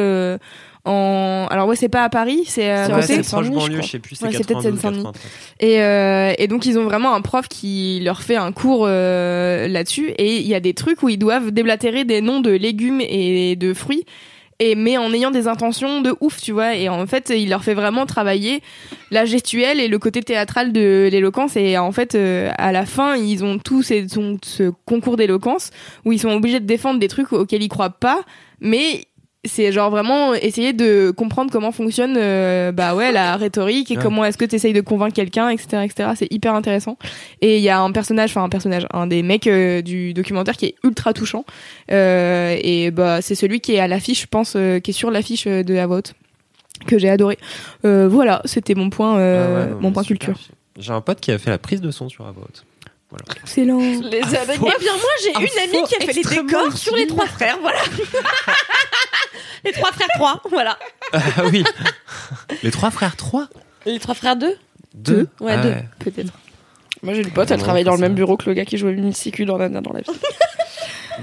Euh, en alors ouais c'est pas à Paris c'est à côté c'est Seine-Saint-Denis, proche je banlieue, crois. je sais plus, Ouais, c'est c'est peut-être 92, Seine-Saint-Denis. 93. Et, euh, et donc ils ont vraiment un prof qui leur fait un cours euh, là-dessus et il y a des trucs où ils doivent déblatérer des noms de légumes et de fruits et mais en ayant des intentions de ouf tu vois et en fait il leur fait vraiment travailler la gestuelle et le côté théâtral de l'éloquence et en fait euh, à la fin ils ont tous ces- ce concours d'éloquence où ils sont obligés de défendre des trucs auxquels ils croient pas mais c'est genre vraiment essayer de comprendre comment fonctionne euh, bah ouais la rhétorique et Ouais. comment est-ce que tu essayes de convaincre quelqu'un etc etc c'est hyper intéressant et il y a un personnage enfin un personnage un des mecs euh, du documentaire qui est ultra touchant euh, et bah c'est celui qui est à l'affiche je pense qui est sur l'affiche de la vote que j'ai adoré voilà c'était mon point Ah ouais, non, mon point super. culture J'ai un pote qui a fait la prise de son sur About. Voilà. excellent Les anecdotes. Eh bien, moi, j'ai une amie qui a fait les décors sur les trois frères, voilà. [LAUGHS] les trois frères 3, voilà. Ah oui. Les trois frères, trois Les trois frères 2 Deux Ouais, Ah deux. peut-être Moi, j'ai une pote, elle travaille dans le même bureau que le gars qui jouait Missy dans Nana dans la vie. [LAUGHS]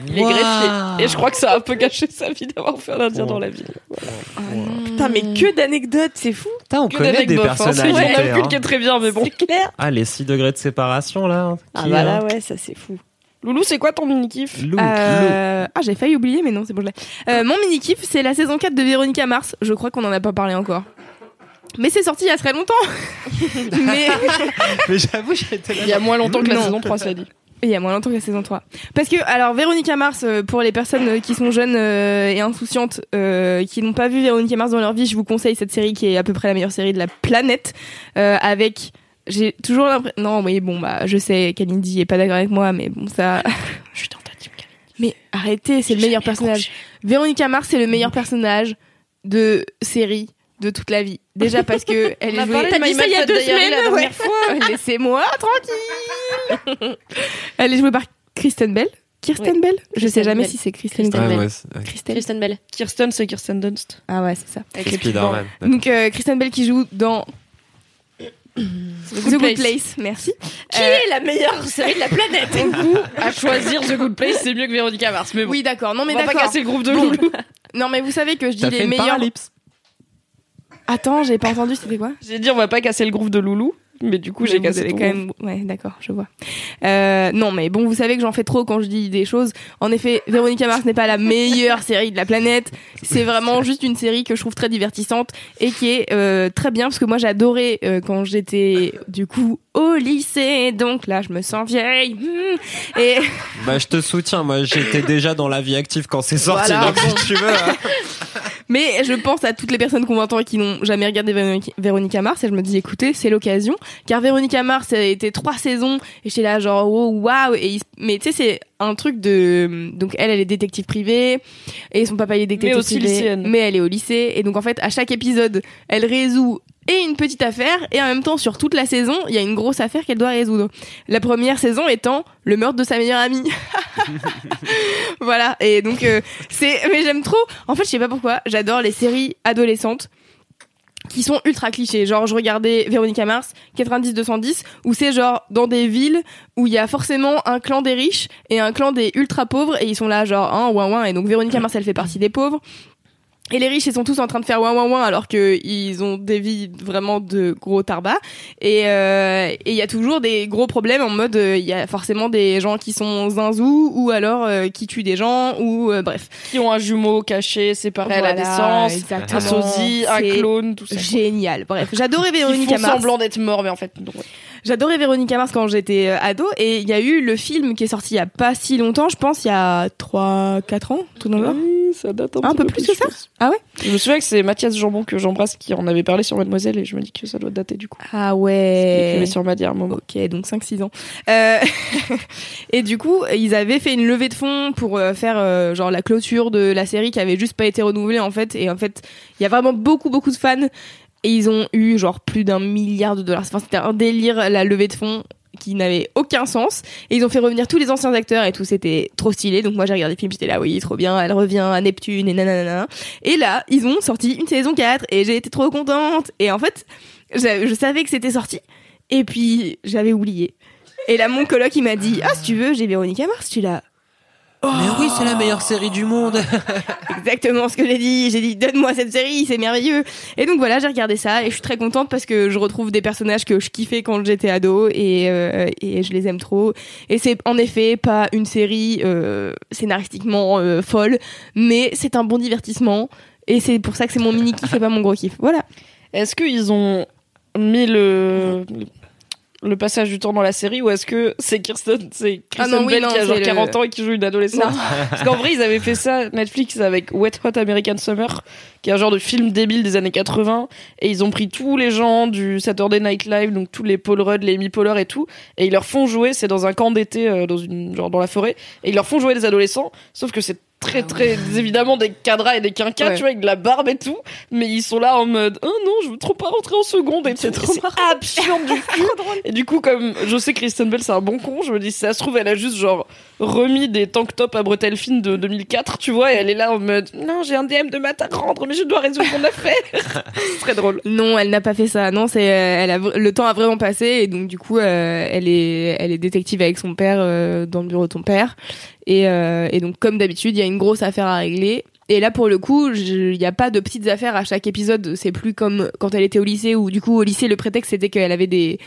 Il est greffier. Et je crois que ça a un peu gâché sa vie d'avoir fait un indien dans la vie. Putain, mais que d'anecdotes, c'est fou. Putain, on Que connaît des bof, hein. personnalités. On a vu hein. qui est très bien, mais bon. C'est clair. Ah, les 6 degrés de séparation, là. Ah Qui, bah hein là, ouais, ça c'est fou. Loulou, c'est quoi ton mini-kiff. Euh, Ah, j'ai failli oublier, mais non, c'est bon, je l'ai. Euh, mon mini-kiff, c'est la saison 4 de Véronica Mars. Je crois qu'on en a pas parlé encore. Mais c'est sorti il y a très longtemps. [LAUGHS] mais Mais j'avoue, j'ai été là. Il y a moins longtemps que la Non. saison 3, ça dit. Il y a moins longtemps que la saison 3. Parce que, alors, Véronica Mars, euh, pour les personnes euh, qui sont jeunes euh, et insouciantes, euh, qui n'ont pas vu Véronica Mars dans leur vie, je vous conseille cette série qui est à peu près la meilleure série de la planète, euh, avec j'ai toujours l'impression. Non, oui, bon, bah, je sais qu'Alindy est pas d'accord avec moi, mais bon, ça. Je [LAUGHS] suis dans ta team. Mais arrêtez, c'est le meilleur personnage. Véronica Mars, c'est le meilleur personnage de série de toute la vie. Déjà parce que [LAUGHS] elle est jouée. T'as dit ça il y a deux semaines, ouais. [LAUGHS] Laissez-moi tranquille. elle est jouée par Kristen Bell. Kirsten Oui. Bell Je sais jamais Bell. si c'est Kristen Kristen Bell. Ah Bell. ouais. Kristen. Kristen Bell. Kirsten, c'est Kirsten Dunst. Ah ouais, c'est ça. Avec Spider-Man. Donc euh, Kristen Bell qui joue dans The Good, Place. Place. Merci. Qui est la meilleure série de la planète? À [LAUGHS] choisir The Good Place, c'est mieux que Véronica Mars. Mais bon, Oui, d'accord. Non, mais on va pas d'accord. casser le groupe de Bon. Loulou. Non, mais vous savez que je dis les meilleurs. Attends, j'ai pas entendu. C'était quoi? J'ai dit on va pas casser le groupe de Loulou, mais du coup j'ai cassé quand groupe. même. Ouais, d'accord, je vois. Euh, non, mais bon, vous savez que j'en fais trop quand je dis des choses. En effet, Véronica Mars n'est pas la meilleure série de la planète. C'est vraiment juste une série que je trouve très divertissante et qui est euh, très bien parce que moi j'adorais euh, quand j'étais du coup au lycée. Donc là, je me sens vieille. Et Bah, je te soutiens. Moi, j'étais déjà dans la vie active quand c'est sorti. Voilà, donc, si tu veux. hein. Mais je pense à toutes les personnes qu'on entend et qui n'ont jamais regardé Véronica- Mars et je me dis écoutez c'est l'occasion. Car Véronica Mars a été trois saisons et j'étais là genre oh, waouh s- mais tu sais c'est un truc de donc elle elle est détective privée et son papa il est détective Mais aussi privé lycéenne. mais elle est au lycée. Et donc en fait à chaque épisode elle résout et une petite affaire et en même temps sur toute la saison il y a une grosse affaire qu'elle doit résoudre. La première saison étant le meurtre de sa meilleure amie. [LAUGHS] Voilà. Et donc euh, c'est mais j'aime trop. En fait je sais pas pourquoi. J'adore les séries adolescentes qui sont ultra clichés. Genre je regardais Véronica Mars 90 210 où c'est genre dans des villes où il y a forcément un clan des riches et un clan des ultra pauvres et ils sont là genre hein ouin ouin. Et donc Véronica Mars elle fait partie des pauvres et les riches, ils sont tous en train de faire ouin ouin ouin alors que ils ont des vies vraiment de gros tarbas. Et euh, et il y a toujours des gros problèmes en mode euh, il y a forcément des gens qui sont zinzous ou alors euh, qui tuent des gens ou euh, bref. Qui ont un jumeau caché, séparé à la Voilà, naissance, exactement. un sosie, un clone, tout ça. Génial. Bref, j'adorais Qui Véronica font semblant d'être mort, mais en fait, non. J'adorais Véronica Mars quand j'étais euh, ado et il y a eu le film qui est sorti il y a pas si longtemps, je pense il y a 3 4 ans, tout dans. Oui, ça date un, Un petit peu plus que ça pense. Ah ouais Je me souviens que c'est Mathias Jambon que j'embrasse qui en avait parlé sur Mademoiselle et je me dis que ça doit dater du coup. Ah ouais. sur un moment. Ok, donc 5-6 ans. Euh, [LAUGHS] et du coup, ils avaient fait une levée de fonds pour euh, faire euh, genre la clôture de la série qui avait juste pas été renouvelée en fait. Et en fait, il y a vraiment beaucoup beaucoup de fans et ils ont eu genre plus d'un milliard de dollars. Enfin, c'était un délire la levée de fonds qui n'avait aucun sens. Et ils ont fait revenir tous les anciens acteurs et tout. C'était trop stylé. Donc moi j'ai regardé le film. J'étais là oui trop bien. Elle revient à Neptune et nanana. Et là ils ont sorti une saison 4 et j'ai été trop contente. Et en fait je, savais que c'était sorti. Et puis j'avais oublié. Et là mon coloc il m'a dit ah si tu veux j'ai Véronica Mars tu là Mais oui, c'est la meilleure série du monde. [LAUGHS] exactement ce que j'ai dit. J'ai dit donne-moi cette série c'est merveilleux. Et donc voilà j'ai regardé ça et je suis très contente parce que je retrouve des personnages que je kiffais quand j'étais ado et, euh, et je les aime trop. Et c'est en effet pas une série euh, scénaristiquement euh, folle mais c'est un bon divertissement et c'est pour ça que c'est mon mini kiff et pas mon gros kiff. Voilà. Est-ce qu'ils ont mis le, le passage du temps dans la série ou est-ce que c'est Kirsten, c'est Ah Kristen non, oui, Bell non, qui a genre c'est le- 40 ans et qui joue une adolescente [LAUGHS] Parce qu'en vrai, ils avaient fait ça, Netflix, avec Wet Hot American Summer, qui est un genre de film débile des années 80, et ils ont pris tous les gens du Saturday Night Live, donc tous les Paul Rudd, les Amy Poehler et tout, et ils leur font jouer, c'est dans un camp d'été, euh, dans une, genre dans la forêt, et ils leur font jouer des adolescents, sauf que c'est très très évidemment des cadras et des quinquas Ouais. tu vois avec de la barbe et tout. Mais ils sont là en mode oh non je veux trop pas rentrer en seconde et c'est trop absurde du [LAUGHS] cul. Et du coup comme je sais que Kristen Bell c'est un bon con je me dis si ça se trouve elle a juste genre remis des tank tops à bretelles fines de 2004 tu vois et elle est là en mode non j'ai un DM de maths à rendre mais je dois résoudre mon affaire. [LAUGHS] C'est très drôle. Non, elle n'a pas fait ça. Non, c'est euh, elle a le temps a vraiment passé et donc du coup, euh, elle est elle est détective avec son père euh, dans le bureau de son père et euh, et donc comme d'habitude, il y a une grosse affaire à régler. Et là, pour le coup, il n'y a pas de petites affaires à chaque épisode. C'est plus comme quand elle était au lycée où du coup au lycée le prétexte c'était qu'elle avait des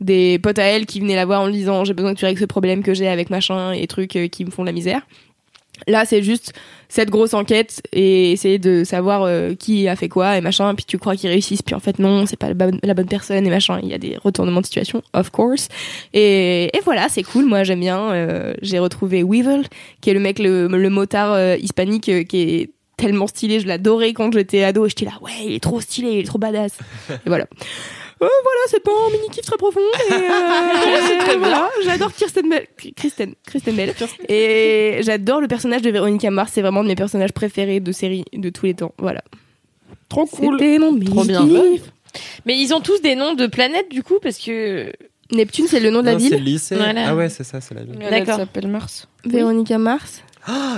des potes à elle qui venaient la voir en lui disant j'ai besoin que tu règles ce problème que j'ai avec machin et trucs euh, qui me font la misère. Là, c'est juste cette grosse enquête et essayer de savoir euh, qui a fait quoi et machin. Puis tu crois qu'ils réussissent, puis en fait non, c'est pas la bonne, la bonne personne et machin. Il y a des retournements de situation, of course. Et, et voilà, c'est cool. Moi, j'aime bien. Euh, J'ai retrouvé Weevil, qui est le mec, le, le motard euh, hispanique, qui est tellement stylé. Je l'adorais quand j'étais ado. Et j'étais là, ouais, il est trop stylé, il est trop badass. [LAUGHS] et voilà. Voilà, c'est pas un mini kiff très profond. [LAUGHS] Et, euh, voilà, j'adore Kirsten Bell. Kristen, Kristen Bell. Et j'adore le personnage de Véronica Mars. C'est vraiment de mes personnages préférés de série de tous les temps. Voilà. Trop cool. C'était mon mini Trop bien. Mais ils ont tous des noms de planètes du coup parce que Neptune, c'est le nom de la Non, c'est le ville. lycée. Voilà. Ah ouais, c'est ça, c'est la ville. Elle D'accord. s'appelle Mars. Véronica Mars.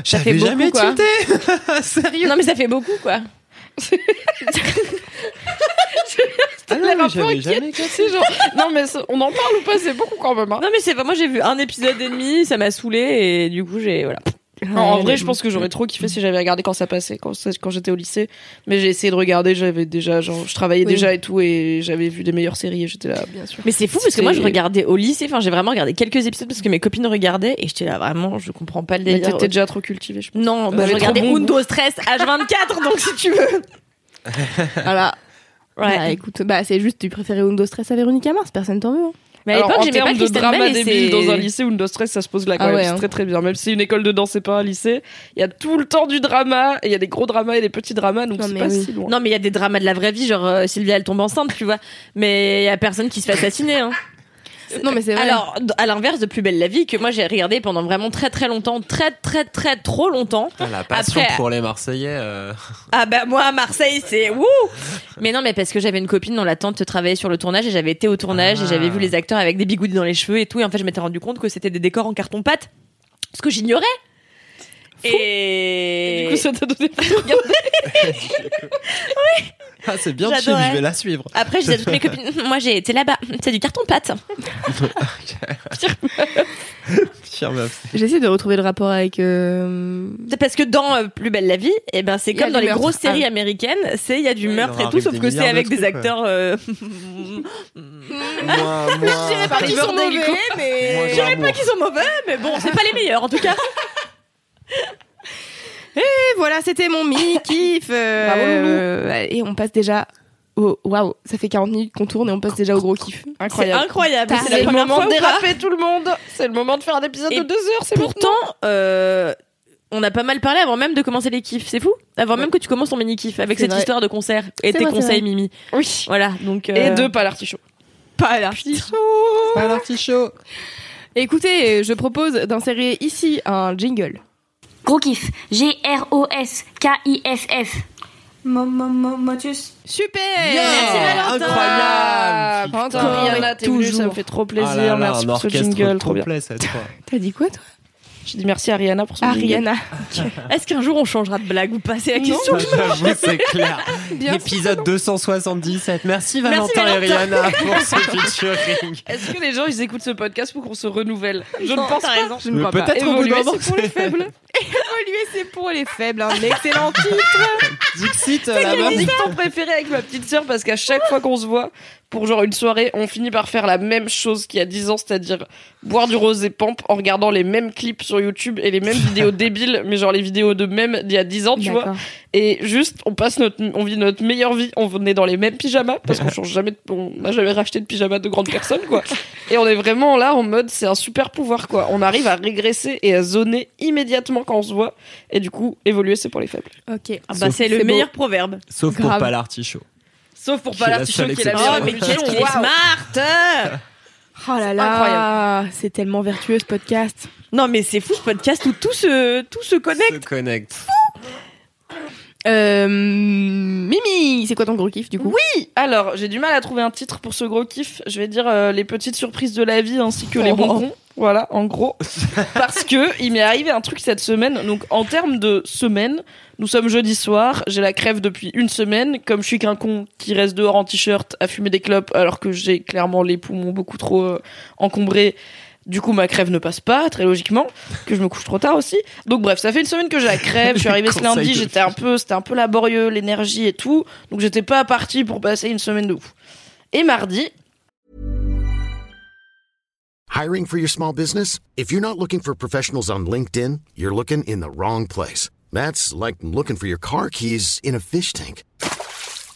J'avais fait beaucoup, jamais quoi. tilté. [LAUGHS] Sérieux non mais ça fait beaucoup quoi. [LAUGHS] [LAUGHS] Ah [LAUGHS] non, mais j'avais jamais genre. Non, mais on en parle ou pas C'est beaucoup quand même. hein. Non mais c'est pas moi j'ai vu un épisode et demi, ça m'a saoulé et du coup j'ai voilà. Non, en vrai, je pense que j'aurais trop kiffé si j'avais regardé quand ça passait, quand, quand j'étais au lycée. Mais j'ai essayé de regarder, j'avais déjà, genre, je travaillais Oui. déjà et tout, et j'avais vu des meilleures séries, et j'étais là, bien sûr. Mais c'est fou parce que moi je regardais au lycée, enfin j'ai vraiment regardé quelques épisodes parce que mes copines regardaient et j'étais là vraiment je comprends pas le Mais délire. t'étais déjà trop cultivé, je pense. Non, bah, je regardais bon. Windows Stress H24 donc si tu veux. [LAUGHS] Voilà. Ouais. Bah écoute, bah c'est juste, tu préférais Windows Stress à Véronica Mars, personne t'en veut. hein. Mais à Alors, l'époque en j'aimais pas termes de drama débile dans un lycée, Windows Stress, ça se pose là quand Ah même. ouais, C'est hein. très très bien. Même si une école de danse, c'est pas un lycée, il y a tout le temps du drama, et il y a des gros dramas et des petits dramas, donc Non, c'est mais pas oui. si loin. Non mais il y a des dramas de la vraie vie genre euh, Sylvia elle tombe enceinte tu vois mais il y a personne qui se fait assassiner hein. Non, mais c'est vrai. Alors à l'inverse de Plus belle la vie que moi j'ai regardé pendant vraiment très très longtemps très très très trop longtemps. Ah, La passion Après- pour les Marseillais. euh, Ah bah moi à Marseille c'est wouh Mais non mais parce que j'avais une copine dont la tante travaillait sur le tournage et j'avais été au tournage et j'avais vu les acteurs avec des bigoudis dans les cheveux et tout et en fait je m'étais rendu compte que c'était des décors en carton pâte ce que j'ignorais. Et... Du coup, ça t'a donné [LAUGHS] regarder. [LAUGHS] Ah, c'est bien chill, je vais la suivre. Après je disais à toutes mes copines [LAUGHS] moi j'ai été là-bas c'est du carton pâte. Pire meuf. J'essaie de retrouver le rapport avec. euh, parce que dans euh, Plus belle la vie, et ben c'est Il y a comme dans les meurtre. grosses séries Ah. américaines, c'est il y a du Ouais, il meurtre leur et tout, arrive sauf des que c'est milliards de avec des trucs, acteurs. euh, Moi, [LAUGHS] moi. par qu'ils sont mauvais, mais- Moi, Je dirais pas qu'ils sont mauvais, mais bon, c'est pas les meilleurs en tout cas. [LAUGHS] Et voilà, c'était mon mini [LAUGHS] kiff. euh, et on passe déjà au. Waouh, ça fait 40 minutes qu'on tourne et on passe déjà au gros kiff. C'est Incroyable. incroyable. C'est C'est la le moment de déraper tout le monde. C'est le moment de faire un épisode Et de deux heures. C'est Pourtant, euh, on a pas mal parlé avant même de commencer les kiffs. C'est fou. Avant même que tu commences ton mini kiff avec C'est cette vrai. histoire de concert et C'est tes vrai, c'est conseils. Mimi. oui. Voilà. Donc Et euh, deux pas l'artichaut. Pas l'artichaut. Pas l'artichaut. Écoutez, je propose d'insérer ici un jingle. Gros kiff. G-R-O-S-K-I-F-F. Mo- mo- mo- Motus. Super Merci, Valentin. Incroyable. Encore Rihanna, t'es venue, toujours. ça me fait trop Ah plaisir. là là, merci pour ce jingle, trop bien. [LAUGHS] T'as dit quoi, toi? Je dis merci à Rihanna pour son jingle. Ariana. est-ce qu'un jour on changera de blague ou pas? C'est la question. J'avoue, c'est clair. [LAUGHS] Bien L'épisode 277. Merci Merci, Valentin et Valentin. Rihanna pour ce featuring. [LAUGHS] Est-ce que les gens ils écoutent ce podcast pour qu'on se renouvelle? Je ne Non, pense t'as pas. raison. Je ne crois pas. peut-être au bout d'un moment. c'est pour les faibles. [LAUGHS] Évoluer, c'est pour les faibles. Un excellent titre. Dixit C'est là-bas. mon dicton préféré avec ma petite sœur? Parce qu'à chaque fois qu'on se voit pour genre une soirée, on finit par faire la même chose qu'il y a 10 ans, c'est-à-dire boire du rosé pampe en regardant les mêmes clips sur YouTube et les mêmes vidéos débiles, mais genre les vidéos de même d'il y a 10 ans, tu vois. Et juste, on passe notre, on vit notre meilleure vie. On est dans les mêmes pyjamas parce qu'on [LAUGHS] change jamais, de- on n'a jamais racheté de pyjama de grande personne, quoi. Et on est vraiment là en mode, c'est un super pouvoir, quoi. On arrive à régresser et à zoner immédiatement quand on se voit. Et du coup, évoluer, c'est pour les faibles. Ok. Ah bah, c'est le meilleur proverbe. Sauf pour Grave. pas l'artichaut. Sauf pour seule qui est la meilleure. Oh, mais qu'est-ce qu'il est smart [LAUGHS] Oh là là. Incroyable. C'est tellement vertueux ce podcast. Non mais c'est fou ce podcast où tout se, tout se connecte. Se connecte. Euh, Mimi, c'est quoi ton gros kiff du coup? Oui Alors, j'ai du mal à trouver un titre pour ce gros kiff. Je vais dire euh, les petites surprises de la vie ainsi que les Oh. bons cons. Voilà, en gros. [LAUGHS] Parce que il m'est arrivé un truc cette semaine. Donc, en termes de semaine, nous sommes jeudi soir. J'ai la crève depuis une semaine. Comme je suis qu'un con qui reste dehors en t-shirt à fumer des clopes alors que j'ai clairement les poumons beaucoup trop euh, encombrés. Du coup, ma crève ne passe pas, très logiquement, que je me couche trop tard aussi. Donc bref, ça fait une semaine que j'ai la crève. Je suis [LAUGHS] arrivée ce lundi, de j'étais un peu, c'était un peu laborieux, l'énergie et tout. Donc j'étais pas partie pour passer une semaine de ouf. Et mardi, Hiring for your small business? If you're not looking for professionals on LinkedIn, you're looking in the wrong place. That's like looking for your car keys in a fish tank.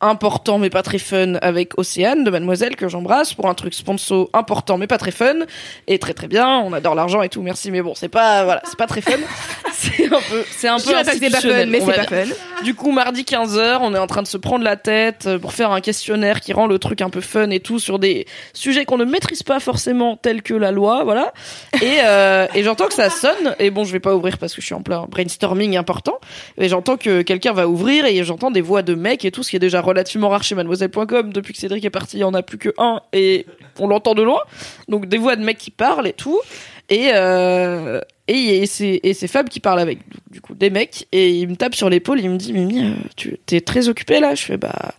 important mais pas très fun avec Océane de Mademoiselle que j'embrasse pour un truc sponsor important mais pas très fun et très très bien. On adore l'argent et tout, merci, mais bon, c'est pas voilà, c'est pas très fun. [LAUGHS] c'est un peu, c'est un Je peu dirais pas fun, institutionnel, mais c'est pas fun. Du coup, mardi 15h, on est en train de se prendre la tête euh, pour faire un questionnaire qui rend le truc un peu fun et tout sur des sujets qu'on ne maîtrise pas forcément tels que la loi, voilà. Et, euh, et j'entends que ça sonne, et bon, je vais pas ouvrir parce que je suis en plein brainstorming important, et j'entends que quelqu'un va ouvrir et j'entends des voix de mecs et tout, ce qui est déjà relativement rare chez mademoiselle.com. Depuis que Cédric est parti, il y en a plus que un et on l'entend de loin. Donc des voix de mecs qui parlent et tout. Et, euh, et, et c'est Fab qui parle avec du- coup des mecs. Et il me tape sur l'épaule il me dit Mimi euh, tu t'es très occupé là. Je fais bah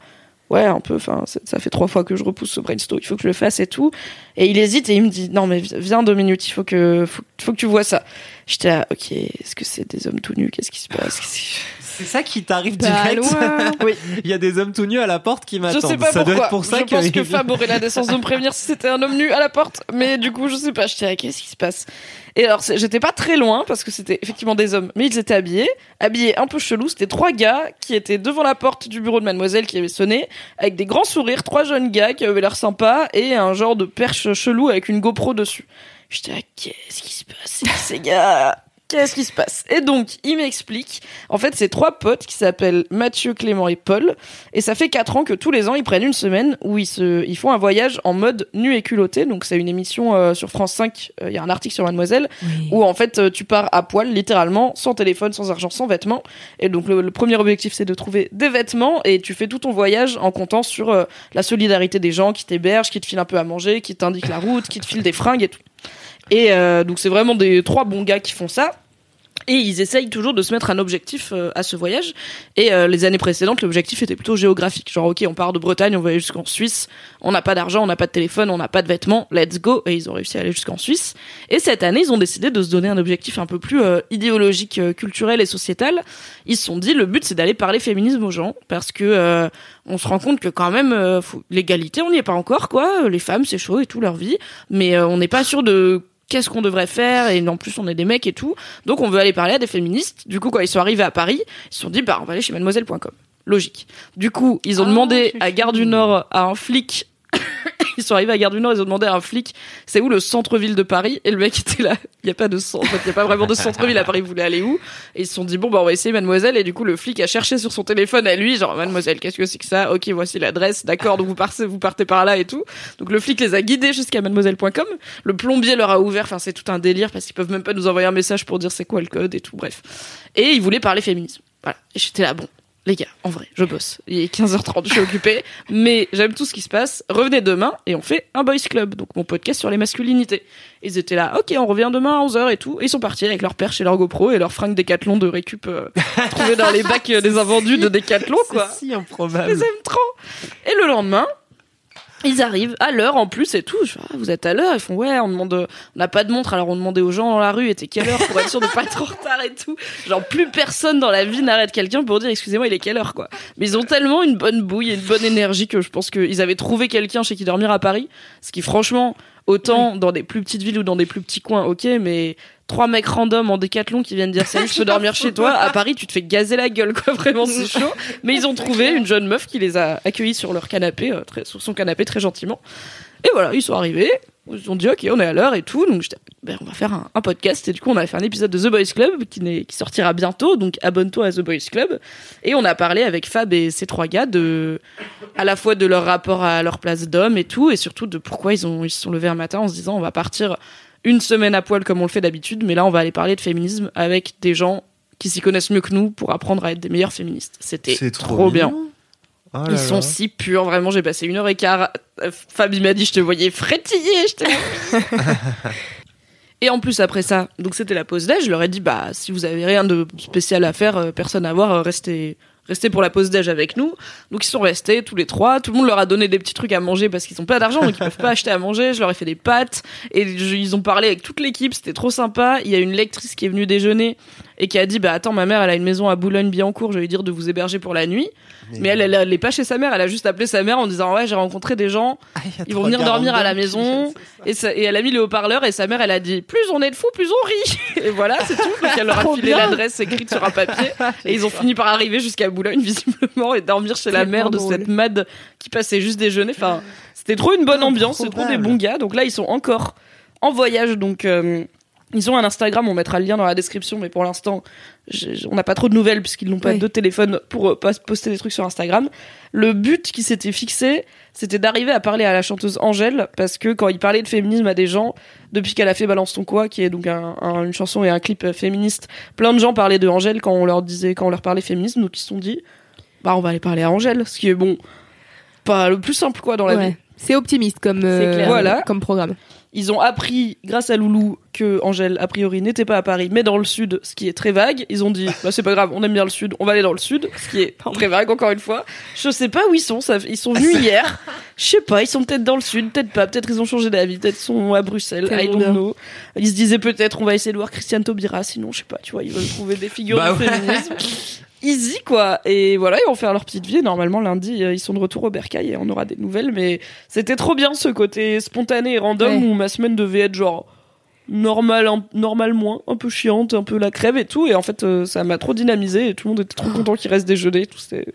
ouais un peu. Enfin ça, fait trois fois que je repousse ce brainstorm. Il faut que je le fasse et tout. Et il hésite et il me dit non mais vi- viens deux minutes. Il faut que faut, faut que tu vois ça. J'étais là ok est-ce que c'est des hommes tout nus qu'est-ce qui se passe? C'est ça qui t'arrive Bah, direct. [LAUGHS] oui. Il y a des hommes tout nus à la porte qui je m'attendent. sais pas ça pourquoi. doit être pour ça je pense que [LAUGHS] que Fab aurait la décence de me prévenir si c'était un homme nu à la porte mais du coup je sais pas. J'étais là qu'est-ce qui se passe? Et alors j'étais pas très loin parce que c'était effectivement des hommes mais ils étaient habillés. Habillés un peu chelou c'était trois gars qui étaient devant la porte du bureau de mademoiselle qui avait sonné avec des grands sourires trois jeunes gars qui avaient l'air sympas et un genre de perche chelou avec une GoPro dessus. J'étais là qu'est-ce qui se passe ces gars? Qu'est-ce qui se passe? Et donc, il m'explique. En fait, c'est trois potes qui s'appellent Mathieu, Clément et Paul. Et ça fait quatre ans que tous les ans, ils prennent une semaine où ils, se, ils font un voyage en mode nu et culotté. Donc, c'est une émission euh, sur France 5. Euh, Il y a un article sur Mademoiselle où, en fait, euh, tu pars à poil, littéralement, sans téléphone, sans argent, sans vêtements. Et donc, le, le premier objectif, c'est de trouver des vêtements. Et tu fais tout ton voyage en comptant sur la solidarité des gens qui t'hébergent, qui te filent un peu à manger, qui t'indiquent la route, qui te filent des fringues et tout. Et euh, donc c'est vraiment des trois bons gars qui font ça. Et ils essayent toujours de se mettre un objectif euh, à ce voyage. Et euh, les années précédentes, l'objectif était plutôt géographique. Genre, ok, on part de Bretagne, on va aller jusqu'en Suisse. On n'a pas d'argent, on n'a pas de téléphone, on n'a pas de vêtements. Let's go. Et ils ont réussi à aller jusqu'en Suisse. Et cette année, ils ont décidé de se donner un objectif un peu plus euh, idéologique, euh, culturel et sociétal. Ils se sont dit, le but, c'est d'aller parler féminisme aux gens. Parce que euh, on se rend compte que quand même, euh, faut- l'égalité, on n'y est pas encore, quoi. Les femmes, c'est chaud et tout, leur vie. Mais on n'est pas sûr de qu'est-ce qu'on devrait faire et en plus on est des mecs et tout. Donc on veut aller parler à des féministes. Du coup quand ils sont arrivés à Paris ils se sont dit bah on va aller chez mademoiselle.com logique. Du coup ils ont demandé à Gare du Nord à un flic [COUGHS] ils sont arrivés à Gare du Nord ils ont demandé à un flic c'est où le centre-ville de Paris? Et le mec était là. Il y a pas de centre il y a pas vraiment de centre-ville à Paris. Vous voulez aller où? Et ils se sont dit bon bah on va essayer mademoiselle. Et du coup le flic a cherché sur son téléphone à lui genre mademoiselle qu'est-ce que c'est que ça? Ok voici l'adresse. D'accord donc vous partez vous partez par là et tout. Donc le flic les a guidés jusqu'à mademoiselle.com le plombier leur a ouvert enfin c'est tout un délire parce qu'ils peuvent même pas nous envoyer un message pour dire c'est quoi le code et tout bref. Et ils voulaient parler féminisme. Voilà. Et j'étais là bon les gars, en vrai, je bosse. Il est 15h30, je suis occupée, mais j'aime tout ce qui se passe. Revenez demain et on fait un boys club, donc mon podcast sur les masculinités. Ils étaient là, ok, on revient demain à 11h et tout. Et ils sont partis avec leur perche et leur GoPro et leur fringue Décathlon de récup euh, trouvées dans les bacs des invendus de Décathlon, quoi. C'est si improbable. les aime trop. Et le lendemain, ils arrivent à l'heure en plus et tout. Ah, vous êtes à l'heure Ils font ouais, on demande, on n'a pas de montre, alors on demandait aux gens dans la rue, était quelle heure pour être sûr de pas être en retard et tout. Genre plus personne dans la vie n'arrête quelqu'un pour dire excusez-moi, il est quelle heure quoi. Mais ils ont tellement une bonne bouille et une bonne énergie que je pense qu'ils avaient trouvé quelqu'un chez qui dormir à Paris. Ce qui franchement, autant dans des plus petites villes ou dans des plus petits coins, ok, mais trois mecs random en décathlon qui viennent dire salut, je peux dormir chez toi. À Paris, tu te fais gazer la gueule quoi. Vraiment, c'est chaud. Mais ils ont trouvé une jeune meuf qui les a accueillis sur leur canapé, euh, très, sur son canapé très gentiment. Et voilà, ils sont arrivés. Ils ont dit ok, on est à l'heure et tout. Donc ben, on va faire un, un podcast. Et du coup, on a fait un épisode de The Boys Club qui, sortira bientôt. Donc abonne-toi à The Boys Club. Et on a parlé avec Fab et ces trois gars de, à la fois de leur rapport à leur place d'homme et tout, et surtout de pourquoi ils ont ils se sont levés un matin en se disant on va partir une semaine à poil comme on le fait d'habitude, mais là on va aller parler de féminisme avec des gens qui s'y connaissent mieux que nous pour apprendre à être des meilleurs féministes. C'était trop, trop bien. Oh là Ils sont si purs, vraiment. J'ai passé une heure et quart. Euh, Fab, il m'a dit, je te voyais frétiller. [LAUGHS] Et en plus, après ça, donc c'était la pause d'âge. Je leur ai dit, bah, si vous avez rien de spécial à faire, euh, personne à voir, euh, restez, rester pour la pause déj avec nous. Donc ils sont restés tous les trois. Tout le monde leur a donné des petits trucs à manger parce qu'ils ont pas d'argent, donc ils peuvent pas [LAUGHS] acheter à manger. Je leur ai fait des pâtes et je- ils ont parlé avec toute l'équipe. C'était trop sympa. Il y a une lectrice qui est venue déjeuner et qui a dit bah attends ma mère elle a une maison à Boulogne-Billancourt. Je vais lui dire de vous héberger pour la nuit. Mais elle, elle, elle est pas chez sa mère. Elle a juste appelé sa mère en disant ouais j'ai rencontré des gens. Ils vont venir dormir à la maison. Et, ça- et elle a mis le haut-parleur et sa mère elle a dit plus on est de fous plus on rit. [LAUGHS] Et voilà c'est tout. Donc elle leur a filé l'adresse écrite sur un papier [LAUGHS] et ils ont fini par arriver jusqu'à Boulogne [LAUGHS] visiblement et dormir chez la mère de drôle. cette mad qui passait juste déjeuner. Enfin c'était trop une bonne ambiance, c'est trop des bons gars. Donc là ils sont encore en voyage donc. euh, ils ont un Instagram, on mettra le lien dans la description, mais pour l'instant, on n'a pas trop de nouvelles puisqu'ils n'ont pas de téléphone pour euh, pas poster des trucs sur Instagram. Le but qui s'était fixé, c'était d'arriver à parler à la chanteuse Angèle, parce que quand il parlait de féminisme à des gens, depuis qu'elle a fait Balance ton quoi, qui est donc un- un- une chanson et un clip euh, féministe, plein de gens parlaient de Angèle quand on leur disait, quand on leur parlait féminisme, donc ils se sont dit, bah on va aller parler à Angèle, ce qui est bon, pas le plus simple quoi dans la vie. C'est optimiste comme, euh, clair. Voilà. comme programme. Ils ont appris, grâce à Loulou, que Angèle, a priori, n'était pas à Paris, mais dans le sud, ce qui est très vague. Ils ont dit, [LAUGHS] bah, c'est pas grave, on aime bien le sud, on va aller dans le sud, ce qui est très vague, encore une fois. Je sais pas où ils sont, ça, ils sont venus [LAUGHS] hier. Je sais pas, ils sont peut-être dans le sud, peut-être pas, peut-être ils ont changé d'avis, peut-être ils sont à Bruxelles, I don't know. Ils se disaient peut-être, on va essayer de voir Christiane Taubira, sinon, je sais pas, tu vois, ils veulent trouver des figures Bah ouais. féminisme. [LAUGHS] Easy, quoi. Et voilà, ils vont faire leur petite vie. Et Normalement, lundi, euh, ils sont de retour au Bercail et on aura des nouvelles, mais c'était trop bien ce côté spontané et random Ouais. où ma semaine devait être genre normal, un- normal moins, un peu chiante, un peu la crève et tout. Et en fait, euh, ça m'a trop dynamisé et tout le monde était trop content qu'il reste déjeuner. Tout c'était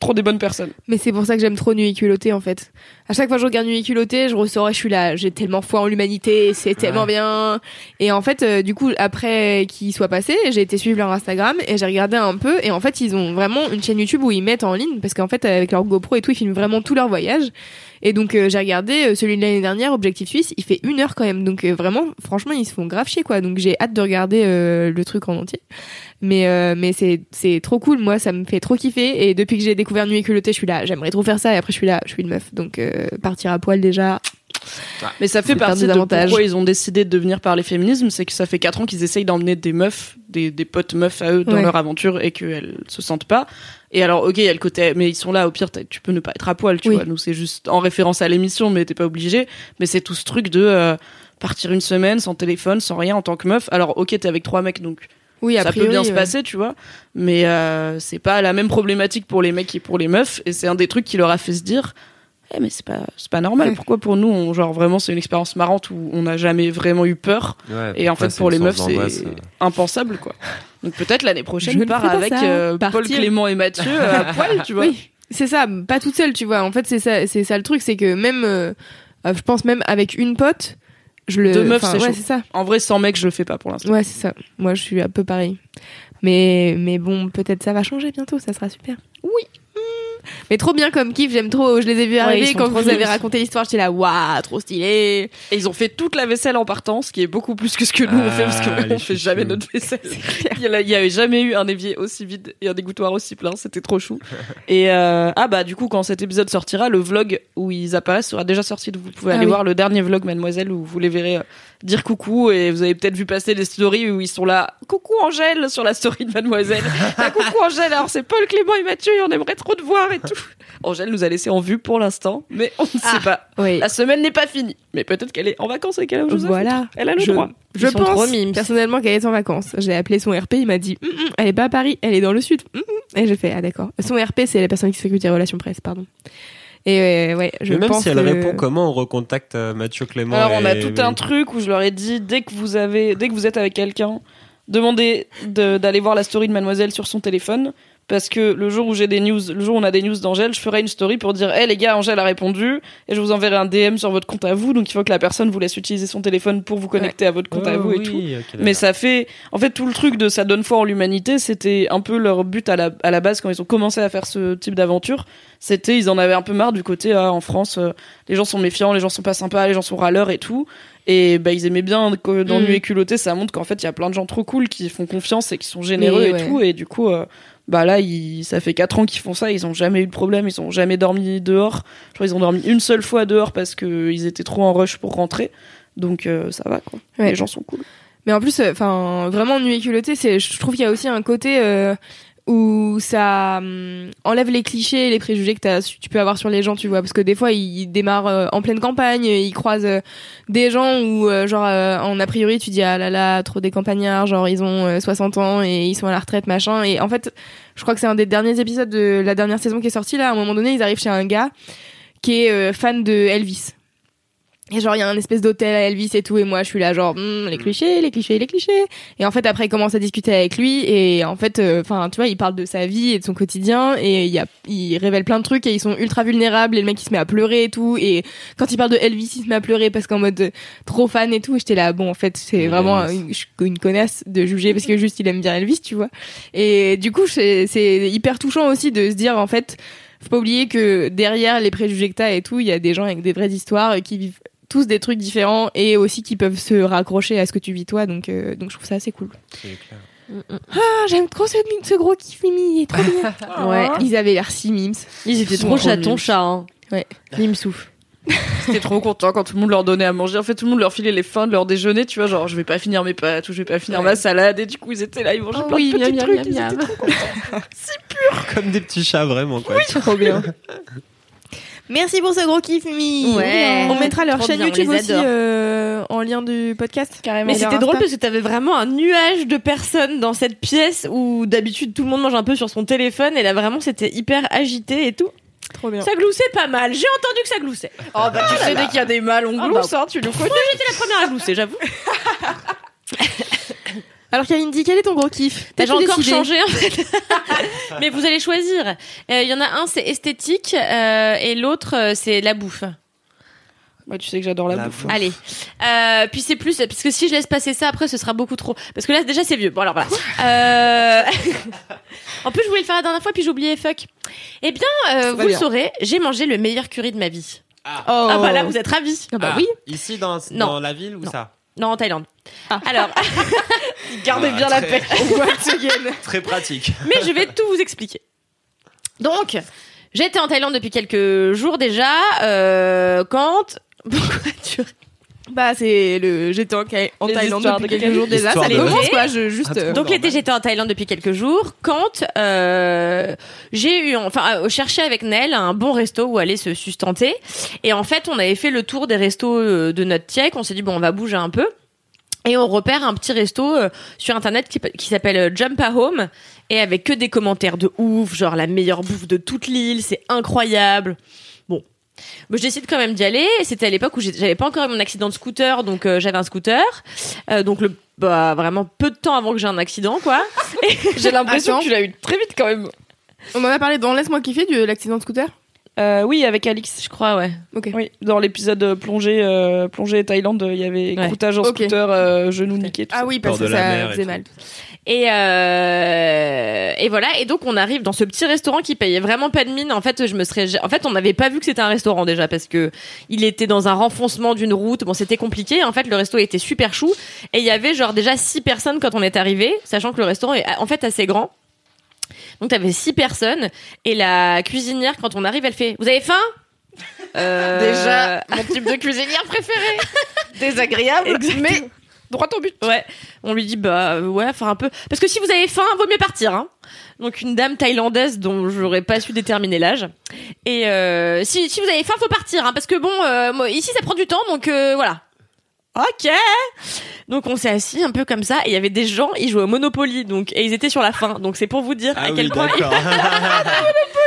trop des bonnes personnes. Mais c'est pour ça que j'aime trop Nuit culottée en fait. À chaque fois que je regarde Nuit culottée, je ressors et je suis là, j'ai tellement foi en l'humanité, c'est tellement bien. Et en fait, euh, du coup, après qu'il soit passé, j'ai été suivre leur Instagram et j'ai regardé un peu. Et en fait, ils ont vraiment une chaîne YouTube où ils mettent en ligne parce qu'en fait, avec leur GoPro et tout, ils filment vraiment tout leur voyage. Et donc euh, j'ai regardé euh, celui de l'année dernière, Objectif Suisse, il fait une heure quand même. Donc euh, vraiment, franchement, ils se font grave chier quoi. Donc j'ai hâte de regarder euh, le truc en entier. Mais euh, mais c'est c'est trop cool. Moi, ça me fait trop kiffer. Et depuis que j'ai découvert Nuit et culotté, je suis là. J'aimerais trop faire ça. Et après, je suis là. Je suis une meuf. Donc euh, partir à poil déjà. Mais ça fait partie de pourquoi ils ont décidé de devenir parler féminisme, c'est que ça fait 4 ans qu'ils essayent d'emmener des meufs, des, des potes meufs à eux dans Ouais. leur aventure et qu'elles se sentent pas. Et alors, ok, il y a le côté, mais ils sont là, au pire, tu peux ne pas être à poil, tu Oui. vois. Nous, c'est juste en référence à l'émission, mais t'es pas obligé. Mais c'est tout ce truc de euh, partir une semaine sans téléphone, sans rien en tant que meuf. Alors, ok, t'es avec trois mecs, donc Oui, ça priori, peut bien se passer, tu vois. Mais euh, c'est pas la même problématique pour les mecs et pour les meufs. Et c'est un des trucs qui leur a fait se dire, eh mais c'est pas c'est pas normal. Pourquoi pour nous, on, genre vraiment c'est une expérience marrante où on n'a jamais vraiment eu peur. Ouais, Et en fait, pour les meufs, c'est euh. impensable, quoi. Donc peut-être l'année Je prochaine, part ferai pas avec euh, Paul. Clément et Mathieu à [LAUGHS] poil, tu vois. Oui, c'est ça, pas toute seule, tu vois. En fait, c'est ça, c'est ça le truc, c'est que même, euh, je pense même avec une pote, je le. Deux meufs, c'est ouais, ça. En vrai, sans mec, je le fais pas pour l'instant. Ouais, c'est ça. Moi, je suis un peu pareil. Mais, mais bon, peut-être ça va changer bientôt, ça sera super. Oui. Mais trop bien comme kiff, j'aime trop. Je les ai vus arriver quand vous avez raconté l'histoire, j'étais là, waouh, trop stylé. Et ils ont fait toute la vaisselle en partant, ce qui est beaucoup plus que ce que nous on fait, parce que Ah, on fait jamais notre [LAUGHS] vaisselle. Il y, a- il y avait jamais eu un évier aussi vide et un dégouttoir aussi plein, c'était trop chou. Et euh, ah bah du coup quand cet épisode sortira, le vlog où ils apparaissent sera déjà sorti, donc vous pouvez Ah aller oui. voir le dernier vlog Mademoiselle où vous les verrez euh, dire coucou et vous avez peut-être vu passer des stories où ils sont là, coucou Angèle sur la story de Mademoiselle. [LAUGHS] Ah, coucou Angèle, alors c'est Paul, Clément et Mathieu, et on aimerait trop te voir et [LAUGHS] tout. Angèle nous a laissé en vue pour l'instant, mais on ne sait pas. Oui. La semaine n'est pas finie, mais peut-être qu'elle est en vacances et qu'elle a Voilà. Elle a le Je- droit. Je pense mimes. personnellement qu'elle est en vacances. J'ai appelé son RP, il m'a dit Hum, hum, elle est pas à Paris, elle est dans le sud. Hum. Et j'ai fait ah d'accord. Son RP c'est la personne qui s'occupe des relations presse, pardon. Et euh, ouais, je Mais même pense si elle que- répond, comment on recontacte euh, Mathieu Clément Alors on a tout un truc où je leur ai dit dès que vous avez, dès que vous êtes avec quelqu'un, demandez de- d'aller voir la story de Mademoiselle sur son téléphone. Parce que le jour où j'ai des news, le jour où on a des news d'Angèle, je ferai une story pour dire, hé les gars, Angèle a répondu, et je vous enverrai un DM sur votre compte à vous, donc il faut que la personne vous laisse utiliser son téléphone pour vous connecter à votre compte à vous et oui, tout. Mais ça fait, en fait, tout le truc de ça donne foi en l'humanité, c'était un peu leur but à la, à la base quand ils ont commencé à faire ce type d'aventure. C'était, ils en avaient un peu marre du côté, ah, en France, euh, les gens sont méfiants, les gens sont pas sympas, les gens sont râleurs et tout. Et bah, ils aimaient bien que dans Mm. Nu et culotté, ça montre qu'en fait, il y a plein de gens trop cool qui font confiance et qui sont généreux et ouais. tout. Et du coup, euh, bah là, ils, ça fait 4 ans qu'ils font ça, ils ont jamais eu de problème, ils ont jamais dormi dehors. Je crois qu'ils ont dormi une seule fois dehors parce que ils étaient trop en rush pour rentrer. Donc euh, ça va quoi. Ouais. Les gens sont cool. Mais en plus, enfin, vraiment nuit et culotté, c'est, je trouve qu'il y a aussi un côté euh, où ça hum, enlève les clichés les préjugés que t'as- tu peux avoir sur les gens, tu vois. Parce que des fois, ils démarrent euh, en pleine campagne, ils croisent euh, des gens où, euh, genre, euh, en a priori, tu dis, ah là là, trop des campagnards, genre, ils ont euh, 60 ans et ils sont à la retraite, machin. Et en fait, je crois que c'est un des derniers épisodes de la dernière saison qui est sorti, là. À un moment donné, ils arrivent chez un gars qui est euh, fan de Elvis. Et genre, il y a un espèce d'hôtel à Elvis et tout, et moi, je suis là, genre, Hmm, les clichés, les clichés, les clichés. Et en fait, après, il commence à discuter avec lui, et en fait, euh, enfin, tu vois, il parle de sa vie et de son quotidien, et il y a, il révèle plein de trucs, et ils sont ultra vulnérables, et le mec, il se met à pleurer et tout, et quand il parle de Elvis, il se met à pleurer parce qu'en mode euh, trop fan et tout, et j'étais là, bon, en fait, c'est vraiment une, une connasse de juger parce que juste, il aime bien Elvis, tu vois. Et du coup, c'est c'est hyper touchant aussi de se dire, en fait, faut pas oublier que derrière les préjugés que t'as et tout, il y a des gens avec des vraies histoires et qui vivent tous des trucs différents et aussi qui peuvent se raccrocher à ce que tu vis toi. Donc, euh, donc je trouve ça assez cool. Ah, j'aime trop ce, ce gros kiff Mimi, il est trop bien. [LAUGHS] Ouais. Ils avaient l'air si mimes. Ils étaient trop chatons, chat. Hein. Ouais, mime souffle. [LAUGHS] J'étais trop content quand tout le monde leur donnait à manger. En fait, tout le monde leur filait les fins de leur déjeuner, tu vois, genre je vais pas finir mes pâtes ou je vais pas finir ma salade. Et du coup, ils étaient là, ils mangeaient Oh plein oui, de petits miam, trucs. miam, ils miam, étaient trop contents. [LAUGHS] Comme des petits chats, vraiment, quoi. Trop bien. Merci pour ce gros kiff, Mimi. Ouais. On mettra leur Trop chaîne bien, on YouTube les aussi adore. euh, en lien du podcast. Carrément. Mais c'était drôle parce que t'avais vraiment un nuage de personnes dans cette pièce où d'habitude tout le monde mange un peu sur son téléphone et là vraiment c'était hyper agité et tout. Trop bien. Ça gloussait pas mal. J'ai entendu que ça gloussait. Oh bah tu sais, dès qu'il y a des mâles, on Ah glousse, bah. hein, tu le connais. Moi j'étais la première à glousser, j'avoue. [LAUGHS] Alors Kalindi, quel est ton gros kiff? J'ai T'as-tu encore décidé changé en fait. [LAUGHS] [LAUGHS] Mais vous allez choisir. Euh, Il y en a un c'est esthétique euh, et l'autre euh, c'est la bouffe. Ouais, tu sais que j'adore la, La bouffe. bouffe. Allez. Euh, puis c'est plus parce que si je laisse passer ça après ce sera beaucoup trop. Parce que là déjà c'est vieux. Bon alors voilà. Euh... [LAUGHS] en plus je voulais le faire la dernière fois puis j'ai oublié fuck. Eh bien euh, vous le saurez, j'ai mangé le meilleur curry de ma vie. Oh. Ah bah là vous êtes ravis. Ah bah Ah, oui. Ici, dans, Non. dans la ville ou Non. ça? Non en Thaïlande. Ah. Alors [LAUGHS] Gardez Ah, bien la paix. [LAUGHS] Très pratique. mais je vais tout vous expliquer. Donc, j'étais en Thaïlande depuis quelques jours déjà. Euh, quand [LAUGHS] pourquoi tu Bah c'est le j'étais en, Thaïlande depuis de quelques jours déjà. Ça commence quoi. Je juste. Ah, euh, Donc l'été j'étais en Thaïlande depuis quelques jours quand euh, j'ai eu enfin euh, cherché avec Nel un bon resto où aller se sustenter et en fait on avait fait le tour des restos euh, de notre tiek on s'est dit bon on va bouger un peu et on repère un petit resto euh, sur internet qui, qui s'appelle Jump a Home et avec que des commentaires de ouf genre la meilleure bouffe de toute l'île c'est incroyable bon Bon, je décide quand même d'y aller. C'était à l'époque où j'avais pas encore eu mon accident de scooter, donc euh, j'avais un scooter. Euh, donc le, bah, vraiment peu de temps avant que j'ai un accident, quoi. [LAUGHS] J'ai l'impression que tu l'as eu très vite quand même. On en a parlé dans Laisse-moi kiffer de l'accident de scooter. Euh, oui, avec Alix. Je crois, ouais. Ok. Oui, dans l'épisode euh, plongée, euh, plongée Thaïlande, il y avait Ouais. croûtage en Ok. scooter, euh, genou niqué. Tout Ah ça. oui parce que ça faisait tout. mal. Et euh, et voilà. Et donc on arrive dans ce petit restaurant qui payait vraiment pas de mine. En fait, je me serais, en fait, on n'avait pas vu que c'était un restaurant déjà parce que il était dans un renfoncement d'une route. Bon, c'était compliqué. En fait, le resto était super chou et il y avait genre déjà six personnes quand on est arrivé, sachant que le restaurant est en fait assez grand. Donc t'avais six personnes et la cuisinière quand on arrive, elle fait, vous avez faim? Euh, Déjà, mon type de cuisinière préféré. [LAUGHS] Désagréable, mais droit au but. Ouais, on lui dit bah euh, ouais, enfin un peu parce que si vous avez faim, vaut mieux partir hein. Donc une dame thaïlandaise dont j'aurais pas su déterminer l'âge. Et euh, si si vous avez faim, faut partir hein, parce que bon euh, moi, ici ça prend du temps donc euh, voilà. OK. Donc on s'est assis un peu comme ça et il y avait des gens, ils jouaient au Monopoly donc et ils étaient sur la fin. Donc c'est pour vous dire Ah à oui, quel point d'accord. [LAUGHS] [LAUGHS]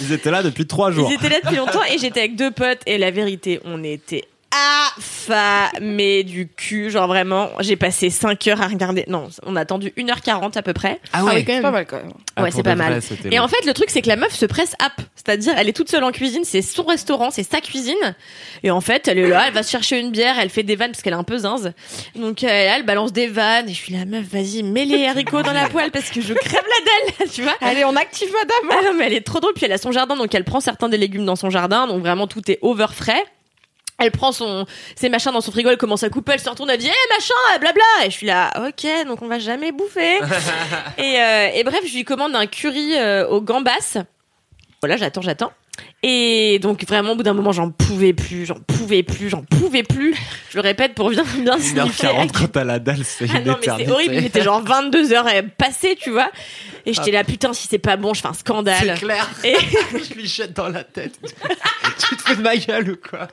Ils étaient là depuis trois jours. Ils étaient là depuis longtemps et j'étais avec deux potes et la vérité, on était affamés du cul. Genre vraiment, j'ai passé 5 heures à regarder. Non, on a attendu 1h40 à peu près. Ah oui, quand même. Pas mal quand même. Ah, ouais, c'est pas mal. Et long. en fait, le truc, c'est que la meuf se presse app. C'est-à-dire, elle est toute seule en cuisine, c'est son restaurant, c'est sa cuisine. Et en fait, elle est là, elle va se chercher une bière, elle fait des vannes parce qu'elle est un peu zinze. Donc, euh, là, elle balance des vannes. Et je suis la meuf, vas-y, mets les haricots dans la poêle parce que je crève la dalle, [LAUGHS] tu vois. Allez, on active madame. Ah non, mais elle est trop drôle. Puis elle a son jardin, donc elle prend certains des légumes dans son jardin. Donc vraiment, tout est over frais. Elle prend son, ses machins dans son frigo, elle commence à couper, elle se retourne, elle dit, eh, machin, euh, blabla. Et je suis là, ok, donc on va jamais bouffer. [LAUGHS] et, euh, et bref, je lui commande un curry euh, aux gambas. Voilà, j'attends, j'attends. Et donc vraiment au bout d'un moment j'en pouvais plus, j'en pouvais plus, j'en pouvais plus. Je le répète pour bien bien signifier. 1h40 quand t'as la dalle, c'est Ah une non mais c'est horrible, il était genre 22 heures passées, tu vois. Et j'étais là putain si c'est pas bon, je fais un scandale. C'est clair. Et, [LAUGHS] Je lui jette dans la tête. [LAUGHS] tu te fous de ma gueule ou quoi?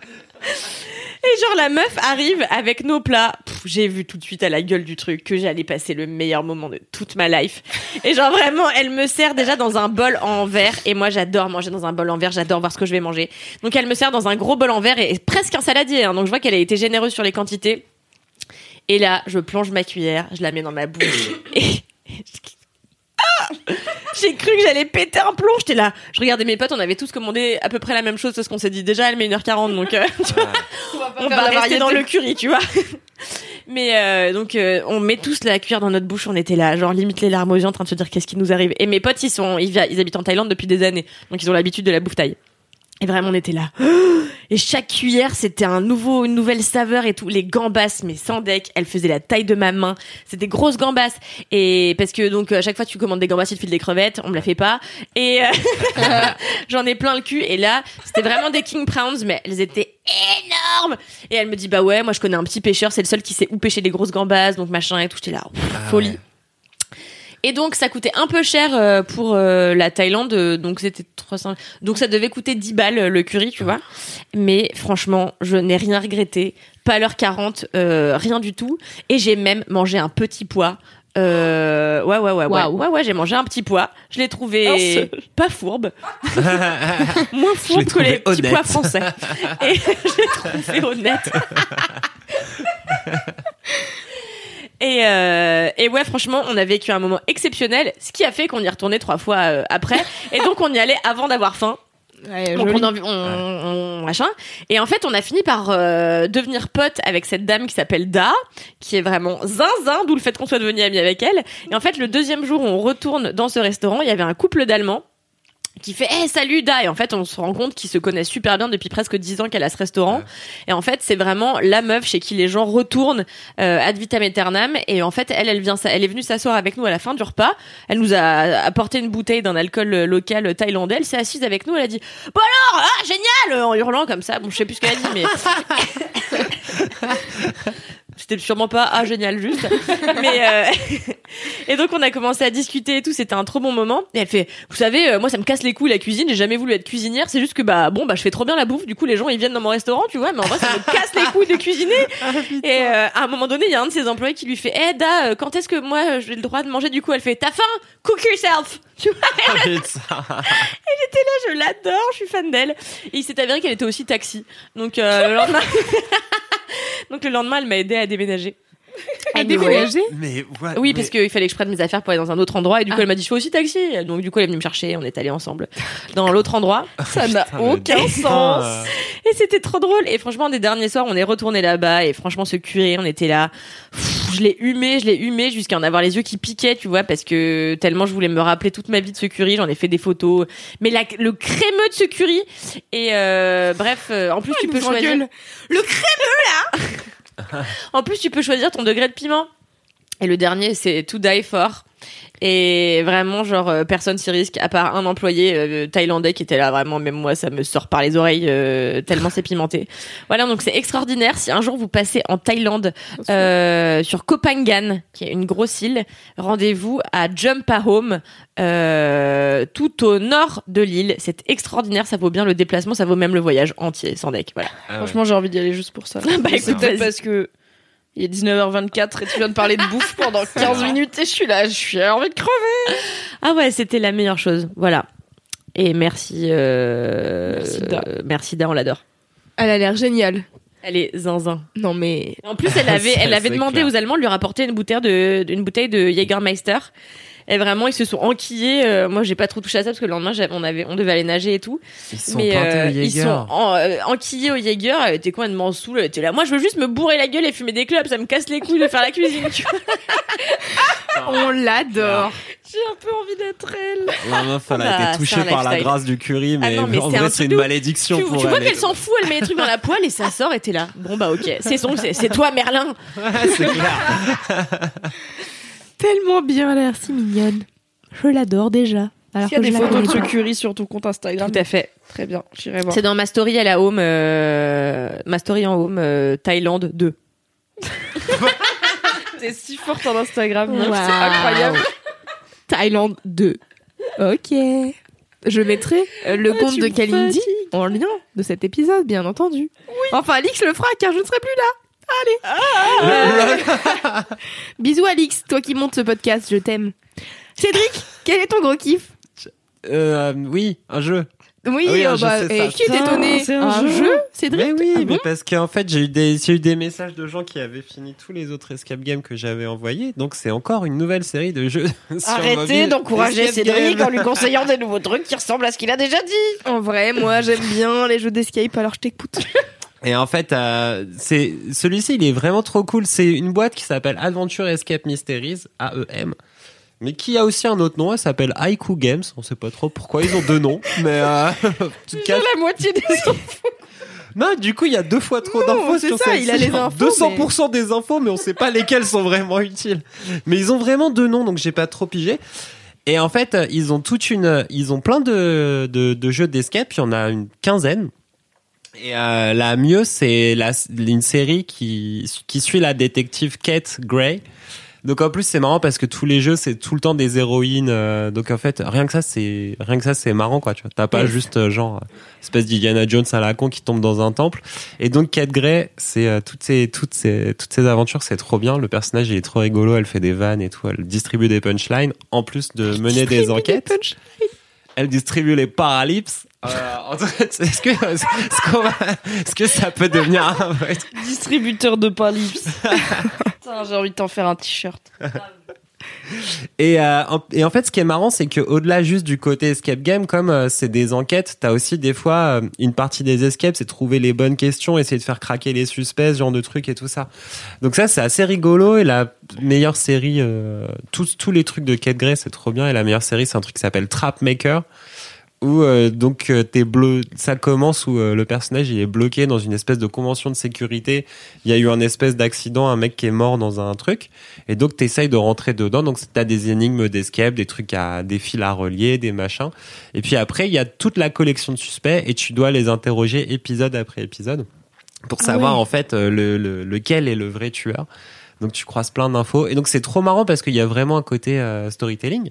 Et genre la meuf arrive avec nos plats. J'ai vu tout de suite à la gueule du truc que j'allais passer le meilleur moment de toute ma life. Et genre vraiment, elle me sert déjà dans un bol en verre. Et moi j'adore manger dans un bol en verre, j'adore voir ce que je vais manger. Donc elle me sert dans un gros bol en verre et, et presque un saladier. hein. Donc je vois qu'elle a été généreuse sur les quantités. Et là, je plonge ma cuillère, je la mets dans ma bouche. [COUGHS] Et Ah j'ai cru que j'allais péter un plomb. J'étais là. Je regardais mes potes, on avait tous commandé à peu près la même chose. C'est ce qu'on s'est dit. Déjà, elle met 1h40, donc euh, [LAUGHS] tu vois, on va rester dans le curry, tu vois. [LAUGHS] Mais euh, donc euh, on met tous la cuillère dans notre bouche, on était là, genre limite les larmes aux yeux en train de se dire qu'est-ce qui nous arrive. Et mes potes ils sont, ils, habitent en Thaïlande depuis des années, donc ils ont l'habitude de la bouffe thaï. Et vraiment on était là. [GASPS] Et chaque cuillère c'était un nouveau, une nouvelle saveur et tout. Les gambas, mais sans deck, elles faisaient la taille de ma main. C'était des grosses gambas. Et parce que donc à chaque fois que tu commandes des gambas, il te file des crevettes, on me la fait pas. Et euh, [LAUGHS] [LAUGHS] j'en ai plein le cul. Et là c'était vraiment des king prawns, mais elles étaient énormes. Et elle me dit bah ouais, moi je connais un petit pêcheur, c'est le seul qui sait où pêcher les grosses gambas, donc machin et tout. J'étais là, pff, folie. Et donc ça coûtait un peu cher euh, pour euh, la Thaïlande, euh, donc c'était 300. Donc ça devait coûter 10 balles le curry, tu vois. Mais franchement, je n'ai rien regretté. Pas l'heure 40, euh, rien du tout. Et j'ai même mangé un petit pois. Euh, ouais, ouais, ouais, ouais, ouais, ouais, j'ai mangé un petit pois. Je l'ai trouvé [LAUGHS] pas fourbe, [LAUGHS] moins fourbe que les petits pois français. Et [LAUGHS] je l'ai trouvé honnête. Et, euh, et ouais, franchement, on a vécu un moment exceptionnel, ce qui a fait qu'on y retournait trois fois euh, après. [LAUGHS] Et donc, on y allait avant d'avoir faim. Ouais, Donc on, en- on- on- machin. Et en fait, on a fini par euh, devenir pote avec cette dame qui s'appelle Da, qui est vraiment zinzin, d'où le fait qu'on soit devenu amis avec elle. Et en fait, le deuxième jour où on retourne dans ce restaurant, il y avait un couple d'Allemands qui fait hey, salut Da et en fait on se rend compte qu'ils se connaissent super bien depuis presque dix ans qu'elle a ce restaurant. Et en fait c'est vraiment la meuf chez qui les gens retournent euh, ad vitam aeternam. Et en fait elle elle vient elle est venue s'asseoir avec nous à la fin du repas. Elle nous a apporté une bouteille d'un alcool euh, local thaïlandais. Elle s'est assise avec nous. Elle a dit bon alors ah génial! En hurlant comme ça. Bon je sais plus ce qu'elle a dit mais [LAUGHS] [LAUGHS] c'était sûrement pas ah génial juste. [LAUGHS] Mais euh, [LAUGHS] et donc on a commencé à discuter et tout c'était un trop bon moment. Et elle fait vous savez euh, moi ça me casse les couilles la cuisine j'ai jamais voulu être cuisinière c'est juste que bah bon bah je fais trop bien la bouffe du coup les gens ils viennent dans mon restaurant tu vois mais en vrai ça me [LAUGHS] casse les couilles de cuisiner. Et euh, à un moment donné il y a un de ses employés qui lui fait eh Da euh, quand est-ce que moi j'ai le droit de manger? Du coup elle fait t'as faim? Cook yourself tu vois [LAUGHS] je l'adore, je suis fan d'elle. Et il s'est avéré qu'elle était aussi taxi. Donc euh, le lendemain, [LAUGHS] donc le lendemain, elle m'a aidé à déménager. À Anyway. déménager Mais ouais, Oui, mais- parce qu'il fallait que je prenne mes affaires pour aller dans un autre endroit. Et du coup, Ah. elle m'a dit, je fais aussi taxi. Donc du coup, elle est venue me chercher. On est allés ensemble dans l'autre endroit. [LAUGHS] Ça n'a aucun sens. euh. Et c'était trop drôle. Et franchement, des derniers soirs, on est retourné là-bas. Et franchement, ce curé, on était là. Pff, je l'ai humé, je l'ai humé jusqu'à en avoir les yeux qui piquaient, tu vois, parce que tellement je voulais me rappeler toute ma vie de ce curry. J'en ai fait des photos. Mais la, le crémeux de ce curry. Et euh, bref, euh, en plus, tu peux engueule? Le crémeux, là? [LAUGHS] [LAUGHS] En plus, tu peux choisir ton degré de piment. Et le dernier, c'est To Die For. Et vraiment, genre, euh, personne s'y risque, à part un employé euh, thaïlandais qui était là, vraiment, même moi, ça me sort par les oreilles, euh, tellement c'est pimenté. Voilà, donc c'est extraordinaire. Si un jour vous passez en Thaïlande, euh, sur Koh Phangan, qui est une grosse île, rendez-vous à Jumpahome, euh, tout au nord de l'île. C'est extraordinaire, ça vaut bien le déplacement, ça vaut même le voyage entier, sans deck, voilà. Ah ouais. Franchement, j'ai envie d'y aller juste pour ça. [LAUGHS] bah, c'est écoute, parce que il est 19h24 et tu viens de parler de bouffe pendant [LAUGHS] 15 minutes et je suis là, je suis envie de crever. Ah ouais, c'était la meilleure chose. Voilà. Et merci. Euh... Merci, Da. euh, Merci Da, on l'adore. Elle a l'air géniale. Elle est zinzin. Non mais En plus, elle [LAUGHS] avait, elle avait demandé clair. aux Allemands de lui rapporter une bouteille de, une bouteille de Jägermeister. Et vraiment, ils se sont enquillés. Euh, moi, j'ai pas trop touché à ça parce que le lendemain, on avait, on devait aller nager et tout. Ils sont Mais euh, au ils sont en- euh, enquillés au Jaeger. Elle était complètement saoule. Elle était là. Moi, je veux juste me bourrer la gueule et fumer des clubs. Ça me casse les couilles de faire la cuisine. Tu vois. [LAUGHS] on l'adore. J'ai un peu envie d'être elle. La meuf, elle a été c'est touchée par la grâce du curry, mais, non, mais en un vrai, c'est une malédiction Tu, pour tu vois elle. qu'elle s'en fout, elle met les trucs dans la poêle et ça sort et t'es là. Bon bah ok, c'est son, c'est c'est toi Merlin. [LAUGHS] c'est clair. [LAUGHS] Tellement bien, elle a l'air si mignonne. Je l'adore déjà. Alors qu'il y a que des je la photos de connais ce pas. curry sur ton compte Instagram Tout à fait. Très bien, j'irai voir. C'est dans ma story à la home, euh, ma story en home, euh, Thaïlande 2. [LAUGHS] T'es si forte en Instagram, meuf, Wow. c'est incroyable. Thaïlande 2. Ok. Je mettrai euh, le compte tu de me Kalindi fatigues. en lien de cet épisode, bien entendu. Enfin, Alix le fera car je ne serai plus là. Allez. [LAUGHS] Bisous Alix, toi qui montes ce podcast, je t'aime. Cédric, quel est ton gros kiff? Euh, oui, un jeu. Oui, Ah oui, un jeu, bah, c'est et ça. qui est étonné c'est un Un jeu. jeu, Cédric? Mais oui, Ah mais bon? parce qu'en fait, j'ai eu des, j'ai eu des messages de gens qui avaient fini tous les autres escape games que j'avais envoyés. Donc, c'est encore une nouvelle série de jeux. [LAUGHS] sur Arrêtez d'encourager Cédric game. en lui conseillant des nouveaux trucs qui ressemblent à ce qu'il a déjà dit. En vrai, moi j'aime bien les jeux d'escape, alors je t'écoute. [LAUGHS] Et en fait, euh, c'est celui-ci, il est vraiment trop cool. C'est une boîte qui s'appelle Adventure Escape Mysteries, AEM, mais qui a aussi un autre nom. Elle s'appelle Haiku Games. On sait pas trop pourquoi ils ont deux noms, [LAUGHS] mais euh, [LAUGHS] cas, la moitié des [LAUGHS] enfants. non. Du coup, il y a deux fois trop d'infos c'est sur ça, il a les infos, 200% des infos, mais on sait pas lesquelles sont vraiment utiles. Mais ils ont vraiment deux noms, donc j'ai pas trop pigé. Et en fait, ils ont toute une, ils ont plein de, de, de jeux d'escape. Il y en a une quinzaine. Et euh, la mieux, c'est la, une série qui, qui suit la détective Kate Gray. Donc en plus c'est marrant parce que tous les jeux c'est tout le temps des héroïnes. euh, donc en fait rien que ça c'est rien que ça c'est marrant quoi. Tu vois, t'as pas juste euh, genre euh, espèce d'Indiana Jones à la con qui tombe dans un temple. Et donc Kate Gray c'est euh, toutes ces toutes ces toutes ces aventures c'est trop bien. Le personnage il est trop rigolo. Elle fait des vannes et tout. Elle distribue des punchlines en plus de mener des enquêtes. Elle distribue les paralypses. Euh, en fait, est-ce que, est-ce qu'on va- est-ce que ça peut devenir un vrai truc Distributeur de. [LAUGHS] Putain, j'ai envie de t'en faire un t-shirt. [LAUGHS] [LAUGHS] et, euh, en, et en fait, ce qui est marrant, c'est que au-delà juste du côté escape game, comme euh, c'est des enquêtes, t'as aussi des fois euh, une partie des escapes, c'est trouver les bonnes questions, essayer de faire craquer les suspects, ce genre de trucs et tout ça. Donc ça, c'est assez rigolo. Et la meilleure série, tous tous les trucs de Kate Gray, c'est trop bien. Et la meilleure série, c'est un truc qui s'appelle Trap Maker. Où euh, donc euh, t'es bleu ça commence où euh, le personnage il est bloqué dans une espèce de convention de sécurité. Il y a eu un espèce d'accident un mec qui est mort dans un truc. Et donc t'essayes de rentrer dedans. Donc t'as des énigmes d'escape des trucs à des fils à relier des machins. Et puis après il y a toute la collection de suspects et tu dois les interroger épisode après épisode pour Ah savoir ouais. en fait euh, le, le- lequel est le vrai tueur donc tu croises plein d'infos et donc c'est trop marrant parce qu'il y a vraiment un côté euh, storytelling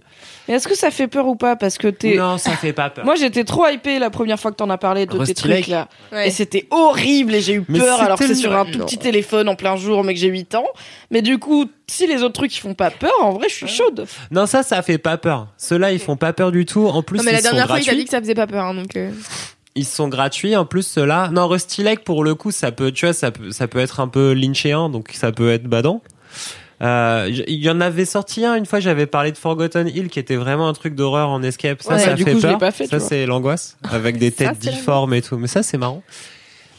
Et est-ce que ça fait peur ou pas? Parce que t'es. non ça fait pas peur [LAUGHS] Moi, j'étais trop hypée la première fois que t'en as parlé de Rusty tes trucs Lake. là. Ouais. Et c'était horrible et j'ai eu Mais peur alors que c'est sur un tout petit téléphone en plein jour, mais que j'ai 8 ans. Mais du coup, si les autres trucs ils font pas peur, en vrai, je suis chaude. Non, ça, ça fait pas peur. Ceux-là, ils font pas peur du tout. En plus, Non, mais la sont dernière fois, il t'a gratuits. dit que ça faisait pas peur, hein, donc. euh, Ils sont gratuits. En plus, ceux-là. Non, Rusty Lake, pour le coup, ça peut, tu vois, ça peut, ça peut être un peu lynchéen, donc ça peut être badant. Euh, il y en avait sorti un une fois. J'avais parlé de Forgotten Hill, qui était vraiment un truc d'horreur en escape. Ça, Ouais, ça du fait coup, je peur. pas fait, ça, c'est l'angoisse avec [LAUGHS] des Ça, têtes difformes et tout. Mais ça, c'est marrant.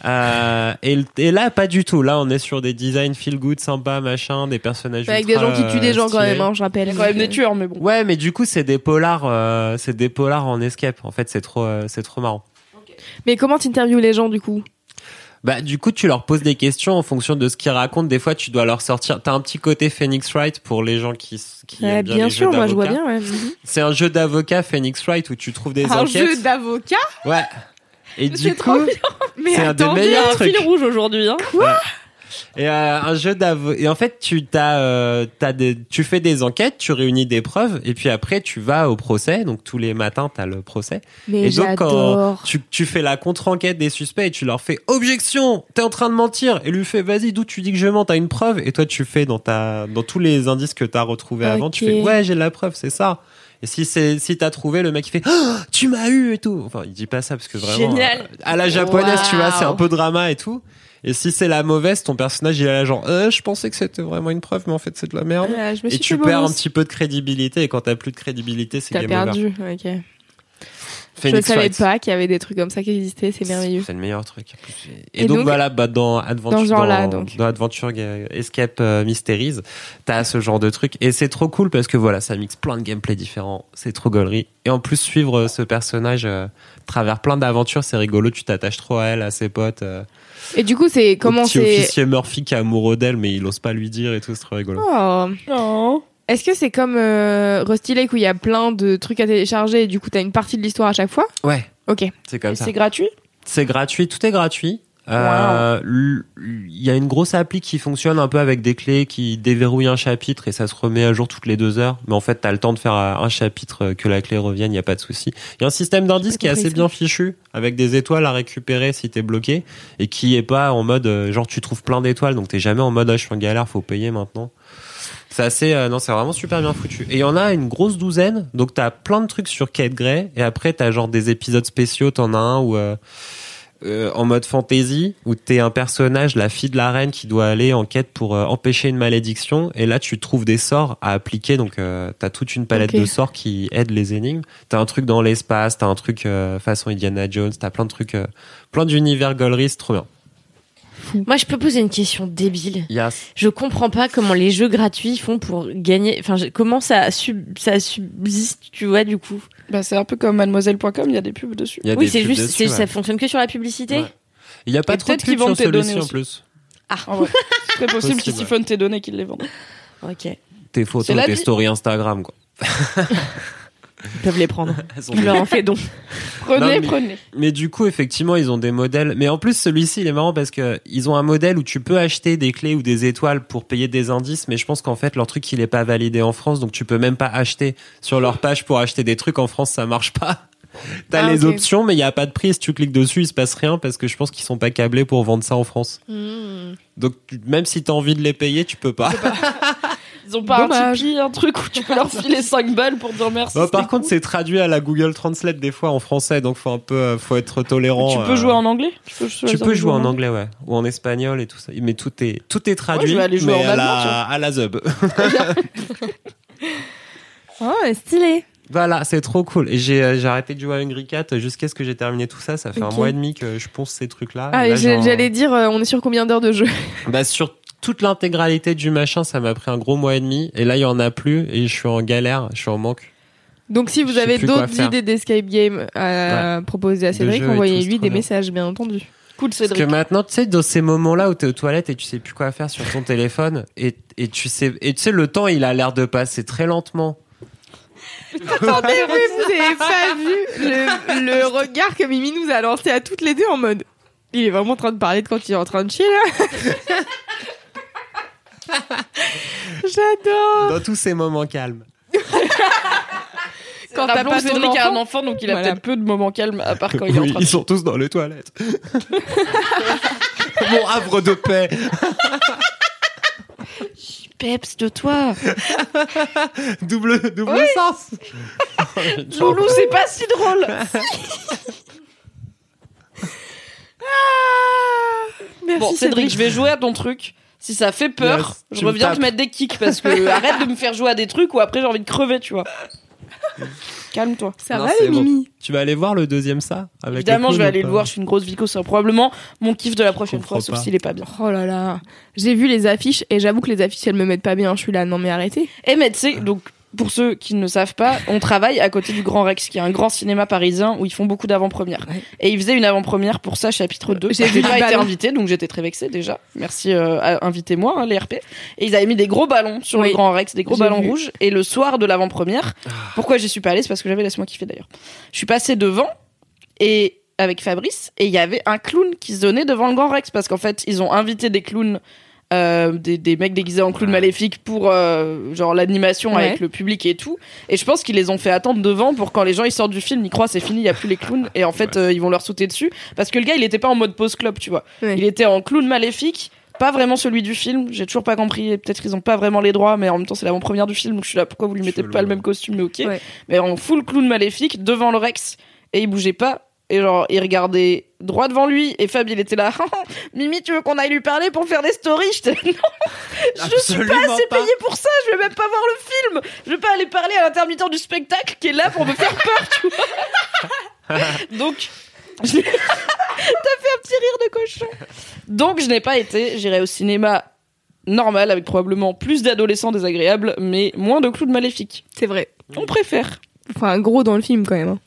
Euh, et, et là, pas du tout. Là, on est sur des designs feel good, sympa, machin, des personnages Avec des gens qui tuent des gens quand même, hein, je rappelle. Quand même des tueurs, mais bon. Ouais, mais du coup, c'est des polars, euh, c'est des polars en escape. En fait, c'est trop, euh, c'est trop marrant. Mais comment t'interviews les gens du coup? Bah, du coup, tu leur poses des questions en fonction de ce qu'ils racontent. Des fois, tu dois leur sortir. T'as un petit côté Phoenix Wright pour les gens qui, qui Ouais, aiment bien, Bien les sûr, jeux moi je vois bien. ouais. Mhm. C'est un jeu d'avocat Phoenix Wright où tu trouves des Un enquêtes. jeu d'avocat? Ouais. Et du coup, c'est un des meilleurs un trucs. fil rouge aujourd'hui, hein. Et euh, un jeu d'avo et en fait tu t'as euh, t'as des tu fais des enquêtes, tu réunis des preuves et puis après tu vas au procès. Donc tous les matins t'as le procès. Mais et donc quand tu, tu fais la contre-enquête des suspects et tu leur fais objection, t'es en train de mentir et lui fait vas-y d'où tu dis que je mens, t'as une preuve et toi tu fais dans ta dans tous les indices que t'as retrouvés avant, tu fais ouais j'ai la preuve c'est ça. Et si c'est si t'as trouvé le mec il fait Oh, tu m'as eu et tout. Enfin il dit pas ça parce que vraiment Génial. à la japonaise tu vois c'est un peu drama et tout. Et si c'est la mauvaise, ton personnage il est là genre euh, je pensais que c'était vraiment une preuve mais en fait c'est de la merde. Ouais, Et tu perds un petit peu de crédibilité et quand t'as plus de crédibilité c'est game over. perdu, ok. Je ne Phoenix savais Wright. pas qu'il y avait des trucs comme ça qui existaient, c'est merveilleux. C'est le meilleur truc. Et, Et donc, donc- voilà, bah, dans Adventure, Dans ce genre-là, dans, donc. dans Adventure Escape euh, Mysteries, t'as ce genre de truc. Et c'est trop cool parce que voilà, ça mixe plein de gameplay différents. C'est trop gaulerie. Et en plus, suivre euh, ce personnage euh, à travers plein d'aventures, c'est rigolo. Tu t'attaches trop à elle, à ses potes. euh, Et du coup, c'est comment c'est. officier Murphy qui est amoureux d'elle, mais il ose pas lui dire et tout, c'est trop rigolo. Oh. Non. Est-ce que c'est comme euh, Rusty Lake où il y a plein de trucs à télécharger et du coup t'as une partie de l'histoire à chaque fois? Ouais, Ok. c'est comme ça. C'est gratuit? C'est gratuit, tout est gratuit. Euh, Il y a une grosse appli qui fonctionne un peu avec des clés qui déverrouille un chapitre et ça se remet à jour toutes les deux heures. Mais en fait, t'as le temps de faire un chapitre euh, que la clé revienne, il y a pas de souci. Il y a un système d'indices qui est assez ça. bien fichu avec des étoiles à récupérer si t'es bloqué et qui est pas en mode euh, genre tu trouves plein d'étoiles donc t'es jamais en mode ah, je suis en galère, faut payer maintenant. C'est assez, euh, non, c'est vraiment super bien foutu. Et il y en a une grosse douzaine, donc t'as plein de trucs sur Kate Grey, et après t'as genre des épisodes spéciaux, t'en as un où, euh, euh, en mode fantasy, où t'es un personnage, la fille de la reine, qui doit aller en quête pour empêcher une malédiction, et là tu trouves des sorts à appliquer, donc t'as toute une palette de sorts qui aident les énigmes. T'as un truc dans l'espace, t'as un truc façon Indiana Jones, t'as plein de trucs, plein d'univers c'est trop bien. Moi, je peux poser une question débile. Yes. Je comprends pas comment les jeux gratuits font pour gagner. Enfin, je- comment ça, sub- ça subsiste, tu vois, du coup? Bah, c'est un peu comme mademoiselle.com, il y a des pubs dessus. Oui, c'est juste, dessus, ouais. ça fonctionne que sur la publicité? Ouais. Il y a pas Et trop de pubs sur vendent tes données celui-ci en plus. Ah ouais. C'est très possible qu'ils siphonnent tes données qu'ils les vendent. Ok. Tes photos, tes vie. stories Instagram, quoi. [LAUGHS] Ils peuvent les prendre. [LAUGHS] Je leur en fais don. [LAUGHS] Prenez, Non, mais- prenez. Mais du coup, effectivement, ils ont des modèles. Mais en plus, celui-ci, il est marrant parce que ils ont un modèle où tu peux acheter des clés ou des étoiles pour payer des indices. Mais je pense qu'en fait, leur truc, il est pas validé en France, donc tu peux même pas acheter sur leur page pour acheter des trucs. En France, ça marche pas. [LAUGHS] T'as Ah, les options, mais il y a pas de prix. Si tu cliques dessus, il se passe rien parce que je pense qu'ils sont pas câblés pour vendre ça en France. Donc même si t'as envie de les payer, tu peux pas. Ils ont pas un. Tipeee, un truc où tu peux leur [LAUGHS] filer 5 balles pour dire merci. Bah, par contre, cool. c'est traduit à la Google Translate des fois en français, donc faut un peu, euh, faut être tolérant. Tu peux euh, jouer en anglais Tu peux, Tu jouer en anglais, ouais, ou en espagnol et tout ça. Mais tout est tout est traduit, je vais aller jouer mais en à, allemand, la, à la zub. [LAUGHS] Oh, stylé. voilà, c'est trop cool. Et j'ai euh, j'ai arrêté de jouer à Hungry Cat jusqu'à ce que j'ai terminé tout ça. Ça fait un mois et demi que je ponce ces trucs-là. Ah, Et là, j'allais dire, euh, on est sur combien d'heures de jeu? Bah sur toute l'intégralité du machin, ça m'a pris un gros mois et demi. Et là, il y en a plus et je suis en galère, je suis en manque. Donc si vous Je avez d'autres idées d'escape game à proposer à Cédric, envoyez-lui des messages, bien entendu. Cool, Parce Cédric. que maintenant, tu sais, dans ces moments-là où t'es aux toilettes et tu sais plus quoi faire sur ton téléphone, et, et tu sais, et tu sais, le temps, il a l'air de passer très lentement. Attendez, oui, [LAUGHS] vous avez pas vu le, le regard que Mimi nous a lancé à toutes les deux en mode. Il est vraiment en train de parler de quand il est en train de chier là. [LAUGHS] [LAUGHS] J'adore. Dans tous ces moments calmes. Quand t'as pas ton Cédric a un enfant. enfant, donc il a Voilà. peut-être peu de moments calmes, à part quand il est en train de ils sont tous dans les toilettes. [LAUGHS] Mon havre de paix. [LAUGHS] peps de toi. Double, double sens. Loulou, c'est pas si drôle. Merci Bon, Cédric, je vais jouer à ton truc. Si ça fait peur, Yes, je me reviens te mettre des kicks parce que [LAUGHS] arrête de me faire jouer à des trucs où après j'ai envie de crever, tu vois. Calme-toi. Ça Non, va c'est les bon. Mimi Tu vas aller voir le deuxième ça avec Évidemment, je vais aller le voir. Je suis une grosse vico. C'est probablement mon kiff de la prochaine fois, sauf pas. s'il est pas bien. Oh là là. J'ai vu les affiches et j'avoue que les affiches elles me mettent pas bien. Je suis là, non mais arrêtez. Et mais tu sais, donc pour ceux qui ne savent pas, on travaille à côté du Grand Rex, qui est un grand cinéma parisien où ils font beaucoup d'avant-premières. Ouais. Et ils faisaient une avant-première pour ça, chapitre 2. J'ai J'ai le été invitée, donc j'étais très vexée déjà. Merci, euh, à- invitez-moi, hein, les RP. Et ils avaient mis des gros ballons sur Oui. le Grand Rex, des gros ballons vu. rouges. Et le soir de l'avant-première, pourquoi j'y suis pas allée, c'est parce que j'avais laisse-moi kiffer d'ailleurs. Je suis passée devant et avec Fabrice et il y avait un clown qui se donnait devant le Grand Rex parce qu'en fait ils ont invité des clowns euh, des, des mecs déguisés en clowns maléfiques pour euh, genre l'animation Ouais. avec le public et tout. Et je pense qu'ils les ont fait attendre devant pour quand les gens ils sortent du film ils croient c'est fini il y a plus les clowns. Et en fait euh, ils vont leur sauter dessus. Parce que le gars il était pas en mode pause club tu vois. Ouais. il était en clown maléfique pas vraiment celui du film. J'ai toujours pas compris. Peut-être qu'ils ont pas vraiment les droits mais en même temps c'est l'avant-première du film donc je suis là pourquoi vous lui mettez Chelou, pas le même costume? Mais ok. Ouais. mais en full clown maléfique devant le Rex et il bougeait pas et genre il regardait droit devant lui et Fab il était là. [LAUGHS] Mimi tu veux qu'on aille lui parler pour faire des stories? J'étais [LAUGHS] là, non je suis pas assez payé pour ça je vais même pas voir le film. Je vais pas aller parler à l'intermittent du spectacle qui est là pour me faire peur tu vois. [LAUGHS] Donc je t'as fait un petit rire de cochon. Donc je n'ai pas été j'irai au cinéma normal avec probablement plus d'adolescents désagréables mais moins de clowns maléfiques. C'est vrai. on préfère. Enfin, gros dans le film quand même.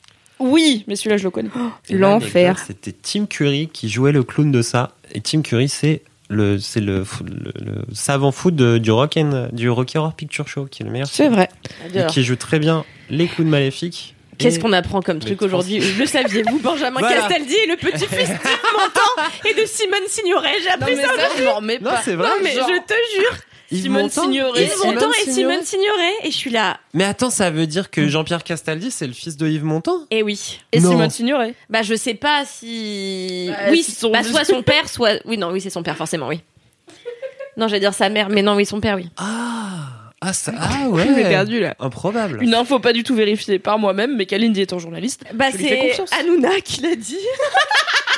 Oui mais celui-là je le connais Et L'enfer. C'était Tim Curry qui jouait le clown de ça. Et Tim Curry, c'est le c'est le, fou- le, le savant fou de- du rock and, du Rocky Horror Picture Show qui est le meilleur. C'est vrai. Et qui joue très bien les clowns maléfiques. Qu'est-ce qu'on apprend comme truc aujourd'hui [LAUGHS] Le saviez-vous, Benjamin Voilà. Castaldi est le petit-fils d'Yves Montand et de Simone Signoret. J'ai Non, appris mais ça. ça, je m'en remets Non, pas. c'est vrai. Non, mais genre- je te jure. Yves Simone Montand Signoret. Yves Simone Montand et. Simone Signoret. Et je suis là. Mais attends, ça veut dire que Jean-Pierre Castaldi c'est le fils de Yves Montand? Eh oui. Et Non. Simone Signoret. Bah, je sais pas si. Bah, oui, si son- bah, soit son [LAUGHS] père, soit. Oui, non, oui, c'est son père, forcément, oui. Non, j'allais dire sa mère, mais non, oui, son père, oui. Ah ah ça ah [LAUGHS] ouais. Je perdu là. Improbable. Une info pas du tout vérifiée par moi-même, mais Kalindi étant journaliste, Bah, je lui fais c'est confiance. Hanouna qui l'a dit. [LAUGHS]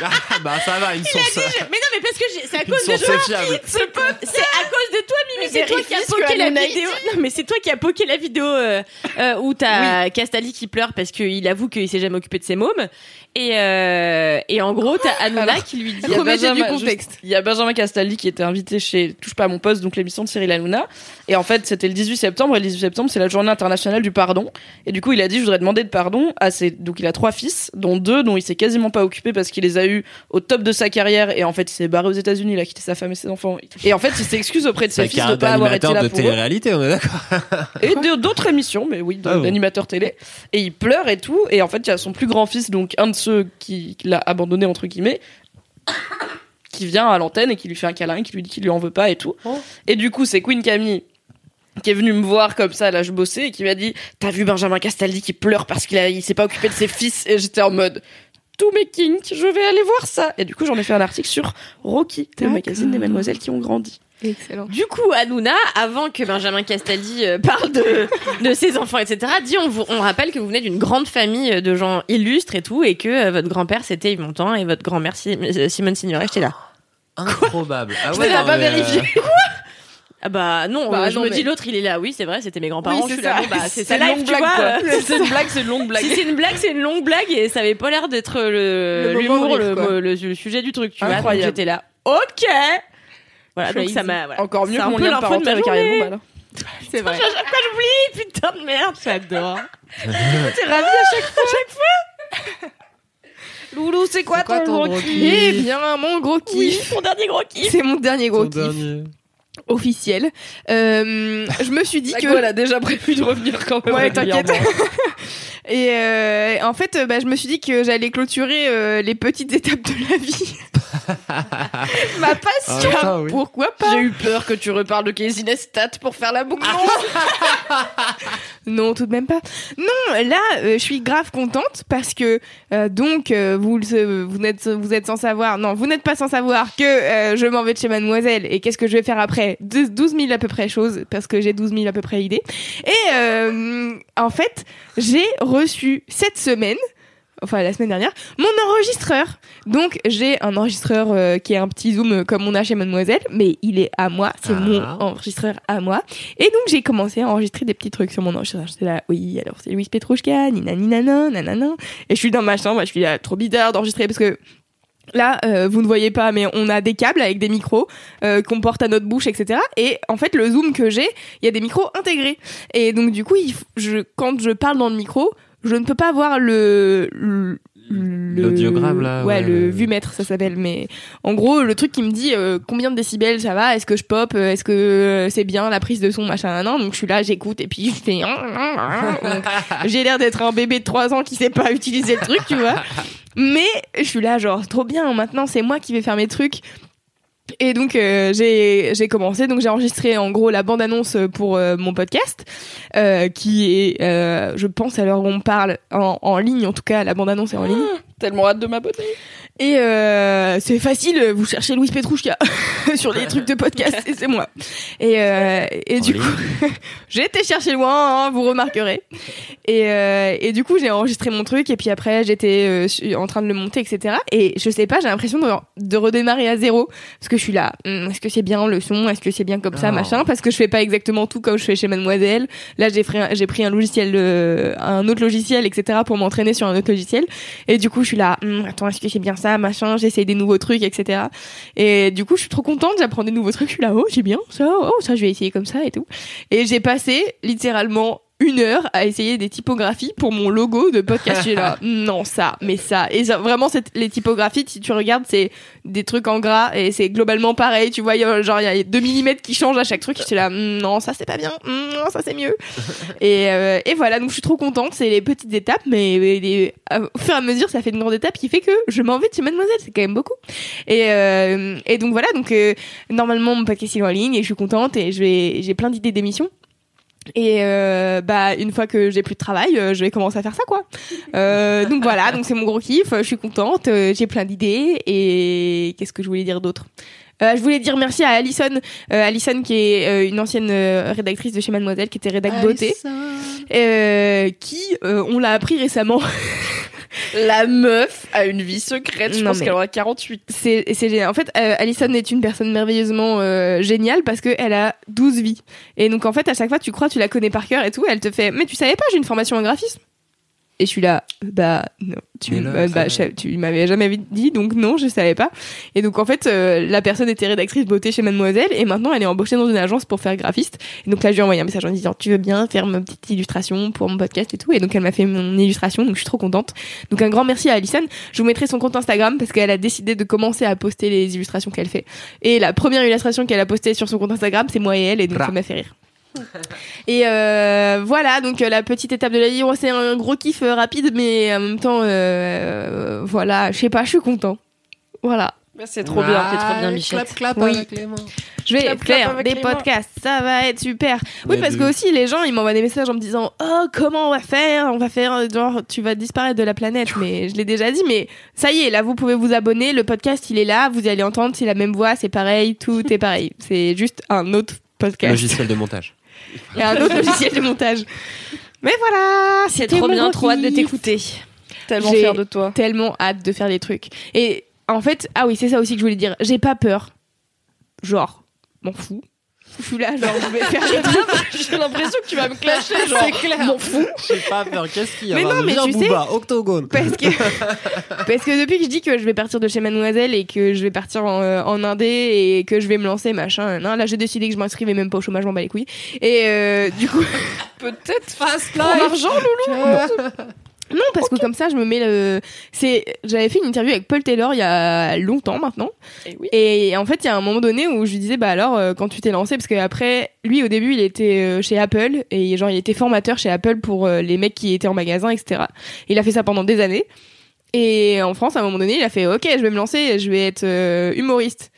Ah [LAUGHS] bah ça va une source. Mais non, mais parce que c'est à cause de toi. C'est à cause de toi, Mimi. C'est toi qui as poké la vidéo. Non, mais c'est toi qui as poké la vidéo euh, euh, où t'as Castaldi qui pleure parce qu'il avoue qu'il s'est jamais occupé de ses mômes. Et, euh, et en gros, t'as Hanouna Alors, qui lui dit. Il y a Remettez du Benjamin- contexte. juste- Il y a Benjamin Castaldi qui était invité chez Touche pas à mon poste, donc l'émission de Cyril Hanouna. Et en fait, c'était le 18 septembre, et le 18 septembre, c'est la journée internationale du pardon. Et du coup, il a dit, je voudrais demander de pardon à ses, donc il a trois fils, dont deux dont il s'est quasiment pas occupé parce qu'il les a eus au top de sa carrière, et en fait, il s'est barré aux États-Unis, il a quitté sa femme et ses enfants. Et en fait, il s'excuse auprès de ses fils de pas avoir été là de pour eux. télé-réalité, on est d'accord. Et de- d'autres émissions, mais oui, Ah bon. d'animateurs télé. Et il pleure et tout. Et en fait, il y a son plus grand fils, donc un de ceux qui l'a abandonné, entre guillemets, qui vient à l'antenne et qui lui fait un câlin, qui lui dit qu'il lui en veut pas et tout. Et du coup, c'est Queen Camille qui est venue me voir comme ça, là je bossais, et qui m'a dit T'as vu Benjamin Castaldi qui pleure parce qu'il a- il s'est pas occupé de ses fils? Et j'étais en mode Tous mes kinks, je vais aller voir ça. Et du coup, j'en ai fait un article sur Rocky, le magazine des mademoiselles qui ont grandi. Excellent. Du coup, Hanouna, avant que Benjamin Castaldi euh, [LAUGHS] parle de, de ses enfants, etc., dit on, vous, on rappelle que vous venez d'une grande famille de gens illustres et tout, et que euh, votre grand-père c'était Yves Montand et votre grand-mère Si- euh, Simone Signoret, j'étais là. Improbable. Ah Je l'ai non, pas mais, vérifié. euh, Ah bah non, Bah euh, je non, me mais- dis l'autre il est là, oui c'est vrai, c'était mes grands-parents, Oui, je là, bon, bah [LAUGHS] c'est C'est ça live, tu blague, vois. quoi. euh, [LAUGHS] C'est une blague, c'est une longue blague. Si c'est une blague, c'est une longue blague et ça avait pas l'air d'être le l'humour, le, rire, quoi. le- le sujet du truc, tu vois. Donc Incroyable. j'étais là, ok. Voilà, donc ça m'a. Voilà. Encore mieux que un mon peu lien de de parenté ma avec Ariel journée. Dombal. [LAUGHS] C'est vrai. À chaque fois j'oublie, putain de merde, j'adore. [LAUGHS] T'es ravi à chaque fois, chaque fois. [LAUGHS] Loulou, c'est quoi, ton, ton gros kiff Eh bien, mon gros kiff. mon dernier gros kiff. C'est mon dernier gros ton kiff dernier. officiel. Euh, je me suis dit que elle a déjà prévu de revenir quand même. Ouais, t'inquiète. Et euh, en fait, bah, je me suis dit que j'allais clôturer euh, les petites étapes de la vie. [LAUGHS] Ma passion. Ah, oui. Pourquoi pas J'ai eu peur que tu reparles de Casey Neistat pour faire la boucle. [LAUGHS] Non, tout de même pas. Non, là, euh, je suis grave contente parce que euh, donc euh, vous vous n'êtes vous êtes sans savoir. Non, vous n'êtes pas sans savoir que euh, je m'en vais de chez Mademoiselle et qu'est-ce que je vais faire après? 12 000 à peu près choses parce que j'ai 12 000 à peu près idées. Et euh, en fait, j'ai reçu cette semaine enfin la semaine dernière, mon enregistreur. Donc j'ai un enregistreur euh, qui est un petit zoom euh, comme on a chez Mademoiselle, mais il est à moi, c'est Ah. mon enregistreur à moi. Et donc j'ai commencé à enregistrer des petits trucs sur mon enregistreur. J'étais là, oui, alors c'est Louise Petrouchka, ninani nanan, nanana. Et je suis dans ma chambre, je suis là, trop bizarre d'enregistrer parce que Là, euh, vous ne voyez pas, mais on a des câbles avec des micros euh, qu'on porte à notre bouche, etc. Et en fait, le zoom que j'ai, il y a des micros intégrés. Et donc, du coup, il je, quand je parle dans le micro, je ne peux pas voir le, le L'audiogramme, là, ouais, ouais, le vumètre ça s'appelle. Mais en gros le truc qui me dit euh, combien de décibels ça va? Est-ce que je pop? Euh, est-ce que euh, c'est bien la prise de son machin nan. donc je suis là j'écoute et puis je fais Donc, [LAUGHS] j'ai l'air d'être un bébé de 3 ans qui sait pas utiliser le truc tu vois. [LAUGHS] Mais je suis là genre trop bien maintenant c'est moi qui vais faire mes trucs et donc euh, j'ai commencé. Donc j'ai enregistré en gros la bande annonce pour euh, mon podcast euh, qui est je pense à l'heure où on parle en, ligne. En tout cas la bande annonce est en ligne. Tellement hâte de m'abonner. Et euh, c'est facile vous cherchez Louise Petrouchka [LAUGHS] sur les trucs de podcast et c'est moi. Et euh, et du coup [LAUGHS] j'ai été chercher loin hein, vous remarquerez. Et euh, et du coup j'ai enregistré mon truc et puis après j'étais euh, en train de le monter etc et je sais pas j'ai l'impression de, de redémarrer à zéro parce que je suis là Hum, est-ce que c'est bien le son est-ce que c'est bien comme ça Oh. machin parce que je fais pas exactement tout comme je fais chez Mademoiselle. Là j'ai pris un, j'ai pris un logiciel euh, un autre logiciel etc pour m'entraîner sur un autre logiciel. Et du coup je suis là Hum, attends est-ce que c'est bien ça machin j'essaie des nouveaux trucs etc et du coup je suis trop contente j'apprends des nouveaux trucs je suis là oh c'est bien ça oh ça je vais essayer comme ça et tout. Et j'ai passé littéralement une heure à essayer des typographies pour mon logo de podcast. Là, [LAUGHS] non, ça, mais ça. Et ça, vraiment, les typographies, si tu regardes, c'est des trucs en gras et c'est globalement pareil. Tu vois, il y a- genre, il y a 2 mm qui changent à chaque truc. J'étais là, Mm, non, ça, c'est pas bien. Mm, Non, ça, c'est mieux. [LAUGHS] et, euh, et voilà, donc je suis trop contente. C'est les petites étapes, mais les- au fur et à mesure, ça fait une grande étape qui fait que je m'en vais de chez Mademoiselle. C'est quand même beaucoup. Et, euh, et donc voilà, donc euh, normalement, mon podcast est en ligne et je suis contente et je j'ai plein d'idées d'émissions. Et euh, bah une fois que j'ai plus de travail, euh, je vais commencer à faire ça quoi. Euh, donc voilà, donc c'est mon gros kiff. Je suis contente, euh, j'ai plein d'idées et qu'est-ce que je voulais dire d'autre? Je voulais dire merci à Alison, euh, Alison qui est euh, une ancienne euh, rédactrice de chez Mademoiselle, qui était rédac beauté, euh, qui, euh, on l'a appris récemment, [LAUGHS] La meuf a une vie secrète. Je Non, pense qu'elle aura 48. c'est c'est génial. En fait, euh, Alison est une personne merveilleusement euh, géniale parce qu'elle a 12 vies. Et donc en fait, à chaque fois, tu crois, tu la connais par cœur et tout. Elle te fait, mais tu savais pas, j'ai une formation en graphisme. Et je suis là, bah non, tu, là, bah, ça- je- tu m'avais jamais dit, donc non, je savais pas. Et donc en fait, euh, la personne était rédactrice beauté chez Mademoiselle et maintenant elle est embauchée dans une agence pour faire graphiste. Et donc là, je lui ai envoyé un message en disant, tu veux bien faire ma petite illustration pour mon podcast et tout. Et donc elle m'a fait mon illustration, donc je suis trop contente. Donc un grand merci à Alison. Je vous mettrai son compte Instagram parce qu'elle a décidé de commencer à poster les illustrations qu'elle fait. Et la première illustration qu'elle a postée sur son compte Instagram, c'est moi et elle, et donc ça m'a fait rire. [LAUGHS] Et euh, voilà, donc euh, la petite étape de la vie, ouais, c'est un gros kiff euh, rapide, mais en même temps, euh, voilà, je sais pas, je suis content. Voilà. Bah, C'est trop bien, c'est trop bien, Michette. Clap, clap Oui. avec les mains. Je vais Clap, clap faire avec des podcasts, ça va être super. Oui, Mais parce de- que aussi les gens ils m'envoient des messages en me disant oh comment on va faire, on va faire euh, genre tu vas disparaître de la planète. Mais je l'ai déjà dit, mais ça y est, là vous pouvez vous abonner, le podcast il est là, vous allez entendre, c'est la même voix, c'est pareil, tout est pareil. C'est juste un autre podcast Logiciel de montage. Et un autre logiciel de montage. Mais voilà, C'est trop bien, trop hâte de t'écouter. Tellement fière de toi. Tellement hâte de faire des trucs. Et en fait, ah oui, c'est ça aussi que je voulais dire. J'ai pas peur. Genre, m'en fous. Je suis là, genre, je vais [LAUGHS] faire. J'ai l'impression que tu vas me clasher, genre. M'en fous. J'ai pas peur. Qu'est-ce qu'il y a Mais non, mais tu sais- Booba, octogone. Parce que, [LAUGHS] parce que depuis que je dis que je vais partir de chez Mademoiselle et que je vais partir en, euh, en Indé et que je vais me lancer, machin, nan, là j'ai décidé que je m'inscrivais même pas au chômage, je m'en bats les couilles. Et euh, du coup, [LAUGHS] Peut-être Fast ton argent, Loulou. Non, parce que comme ça je me mets le. C'est, j'avais fait une interview avec Paul Taylor il y a longtemps maintenant. Et oui. Et en fait, il y a un moment donné où je lui disais, bah alors, euh, quand tu t'es lancé, parce qu'après, lui, au début, il était euh, chez Apple, et genre, il était formateur chez Apple pour euh, les mecs qui étaient en magasin, etc. Il a fait ça pendant des années. Et en France, à un moment donné, il a fait, ok, je vais me lancer, je vais être humoriste.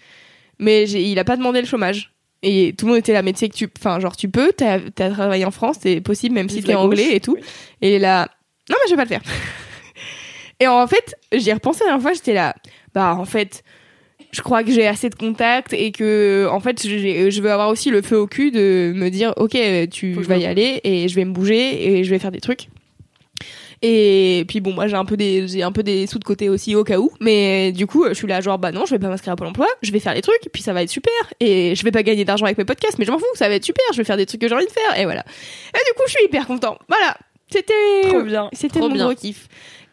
Mais il a pas demandé le chômage. Et tout le monde était là, mais tu sais que tu, enfin, genre, tu peux, t'as as travaillé en France, c'est possible, même si t'es la anglais et tout. Oui. Et là, non, mais je vais pas le faire. [LAUGHS] et en fait, j'y ai repensé la dernière fois, j'étais là, bah, en fait, je crois que j'ai assez de contacts et que, en fait, je veux avoir aussi le feu au cul de me dire, ok, tu Faut vas y aller et je vais me bouger et je vais faire des trucs. Et puis bon, moi j'ai un peu des j'ai un peu des sous de côté aussi au cas où, mais du coup je suis là genre bah non, je vais pas m'inscrire à Pôle Emploi, je vais faire les trucs, puis ça va être super. Et je vais pas gagner d'argent avec mes podcasts, mais je m'en fous, ça va être super. Je vais faire des trucs que j'ai envie de faire et voilà. Et du coup je suis hyper content. Voilà, c'était Trop bien. c'était mon bien. gros kiff.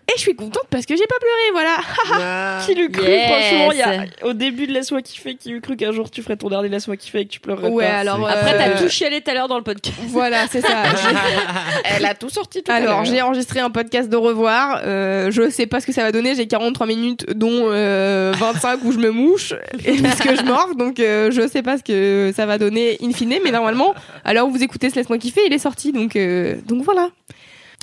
Et je suis contente parce que j'ai pas pleuré, voilà. [LAUGHS] Qui l'eût cru, Yes. franchement, il y a, au début de Laisse-moi kiffer, qui eût cru qu'un jour tu ferais ton dernier Laisse-moi kiffer et que tu pleurerais Ouais, pas. alors Après, t'as tout chialé tout à l'heure dans le podcast. Voilà, c'est ça. [LAUGHS] Elle a tout sorti tout à Alors, l'heure. j'ai enregistré un podcast de revoir. Euh, je sais pas ce que ça va donner. J'ai 43 minutes, dont euh, 25 où je me mouche et [LAUGHS] parce que je mords. Donc, euh, je sais pas ce que ça va donner in fine. Mais normalement, à l'heure où vous écoutez ce Laisse-moi kiffer, il est sorti. Donc, euh, donc voilà.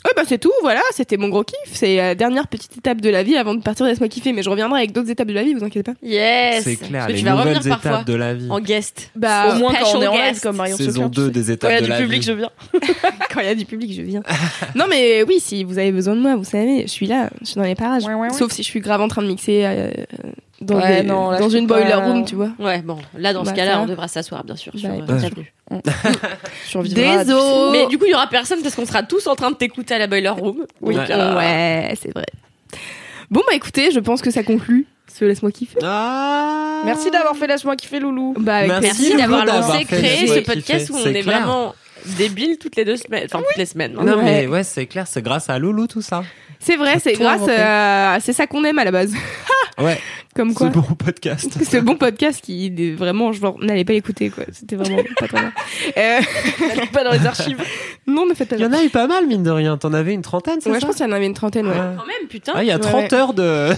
Ouais, bah c'est tout, voilà, c'était mon gros kiff. C'est la dernière petite étape de la vie avant de partir de Laisse-moi kiffer. Mais je reviendrai avec d'autres étapes de la vie, vous inquiétez pas. Yes. C'est clair, les tu vas revenir nouvelles parfois étapes de la vie. en guest. Bah, Au moins quand on est en guest. comme Marion Saison Sophia, 2 tu sais. des étapes Quand il y a de du la public, vie. je viens. [LAUGHS] [LAUGHS] quand il y a du public, je viens. non, mais oui, si vous avez besoin de moi, vous savez, je suis là, je suis dans les parages. Ouais, ouais, ouais. Sauf si je suis grave en train de mixer euh, dans, Ouais, des- non, là, dans je une boiler pas. room, tu vois. Ouais, bon, là, dans ce Bah, cas-là, on devra s'asseoir, bien sûr, sur Bah, euh. [LAUGHS] [LAUGHS] Désolé. Mais du coup, il y aura personne parce qu'on sera tous en train de t'écouter à la boiler room. Oui, Ouais. carrément. Ouais, c'est vrai. Bon, bah écoutez, je pense que ça conclut ce Laisse-moi kiffer. Ah Merci d'avoir fait Laisse-moi kiffer, Loulou. Bah, avec Merci. d'avoir lancé, créé ce podcast où on est clair. vraiment débiles toutes les deux semaines. Enfin, toutes les semaines. hein. Non Ouais. mais ouais, c'est clair, c'est grâce à Loulou tout ça. C'est vrai, c'est grâce à... C'est ça qu'on aime à la base. [LAUGHS] Ouais. [LAUGHS] Comme quoi. Ce bon podcast. Ce bon podcast qui est vraiment, je n'allais pas l'écouter quoi. C'était vraiment [LAUGHS] pas très bien. Euh... pas dans les archives. Non, ne faites pas. Il y en a eu pas mal mine de rien. T'en avais une trentaine, c'est Ouais, ça je pense qu'il y en avait une trentaine. Ouais. Quand même, putain. Ah, il y a Ouais, 30 ouais. heures de,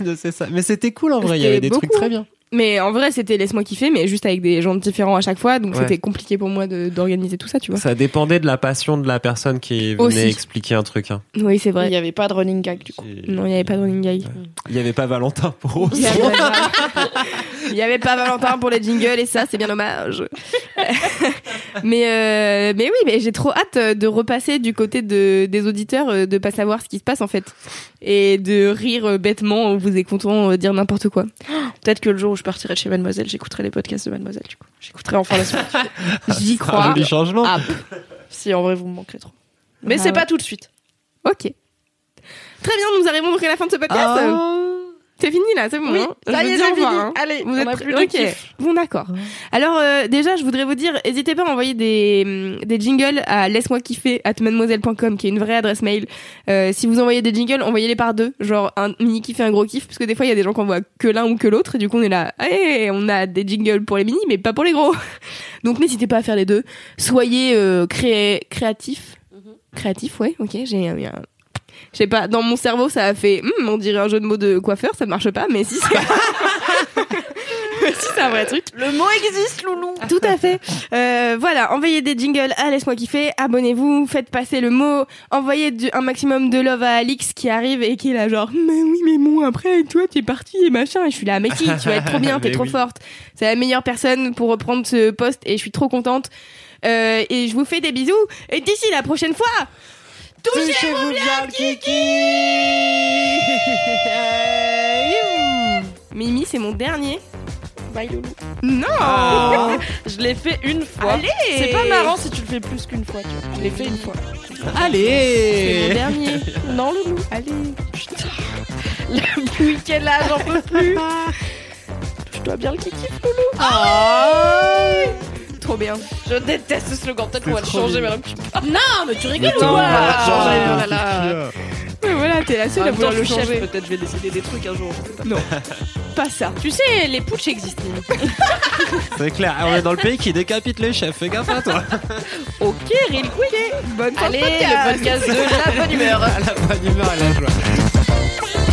de c'est ça. Mais c'était cool en vrai. Il y avait des trucs très bien. Mais en vrai, c'était laisse-moi kiffer, mais juste avec des gens différents à chaque fois, donc Ouais. c'était compliqué pour moi de- d'organiser tout ça, tu vois. Ça dépendait de la passion de la personne qui venait Aussi. expliquer un truc. hein. Oui, c'est Il vrai. n'y avait pas de running gag du coup. Non, il n'y avait pas de running gag. Il y avait pas Valentin pour Il y avait pas- [LAUGHS] Il y avait pas Valentin pour les jingles et ça, c'est bien dommage. [LAUGHS] mais euh, mais oui, mais j'ai trop hâte de repasser du côté de des auditeurs, euh, de pas savoir ce qui se passe en fait, et de rire euh, bêtement en vous écoutant dire n'importe quoi. [GASPS] Peut-être que le jour où je partirai de chez Mademoiselle, j'écouterai les podcasts de Mademoiselle du coup. J'écouterai enfin la suite. [LAUGHS] J'y un crois. joli changement. Ah, si en vrai vous me manquerez trop. Mais Ah c'est ouais. pas tout de suite. ok. Très bien, nous arrivons donc à la fin de ce podcast. Ah. C'est fini là, c'est bon. Oui, hein ça Je y est, c'est fini. hein. Allez, Vous on êtes a plus de Ok. kiff. Bon d'accord. Alors euh, déjà, je voudrais vous dire, n'hésitez pas à envoyer des hum, des jingles à laisse-moi kiffer at mademoiselle.com qui est une vraie adresse mail. Euh, si vous envoyez des jingles, envoyez-les par deux, genre un mini kiff et un gros kiff, parce que des fois il y a des gens qui envoient que l'un ou que l'autre et du coup on est là, hey, on a des jingles pour les mini mais pas pour les gros. [LAUGHS] Donc n'hésitez pas à faire les deux. Soyez euh, créé créatif. Créatif, ouais, ok, j'ai un- un- je sais pas, dans mon cerveau, ça a fait, Hum, on dirait un jeu de mots de coiffeur, ça ne marche pas, mais si c'est, [LAUGHS] si c'est un vrai truc. Le mot existe, loulou. Tout à fait. Euh, voilà, envoyez des jingles à Laisse-moi kiffer, abonnez-vous, faites passer le mot, envoyez du- un maximum de love à Alix qui arrive et qui est là genre, mais oui, mais bon, après, toi, t'es parti et machin, et je suis là, mais si, tu vas être trop bien, [LAUGHS] t'es trop oui. forte. C'est la meilleure personne pour reprendre ce poste et je suis trop contente. Euh, et je vous fais des bisous, et d'ici la prochaine fois, touchez-vous bien le kiki [LAUGHS] Mimi, c'est mon dernier. Bye loulou. Non [LAUGHS] Je l'ai fait une fois. Allez C'est pas marrant si tu le fais plus qu'une fois, tu vois. Je l'ai fait une fois. C'est mon [LAUGHS] Allez dernier. Non loulou. Allez. Le bruit qu'elle a, j'en peux plus. Je dois bien le kiki. Trop bien. Je déteste ce slogan. Peut-être qu'on va le changer, mais. Non, mais tu rigoles ou quoi Ah, oh là là. Ouais, voilà, t'es la seule à vouloir le changer. Peut-être je vais décider des trucs un jour. Non, pas ça. Tu sais, les putsch existent. [LAUGHS] C'est clair, on est dans le pays qui décapite les chefs, fais gaffe à toi. [LAUGHS] Ok, real quick. Bonne Allez, podcast. le podcast de la bonne [LAUGHS] humeur. À la bonne humeur et la joie.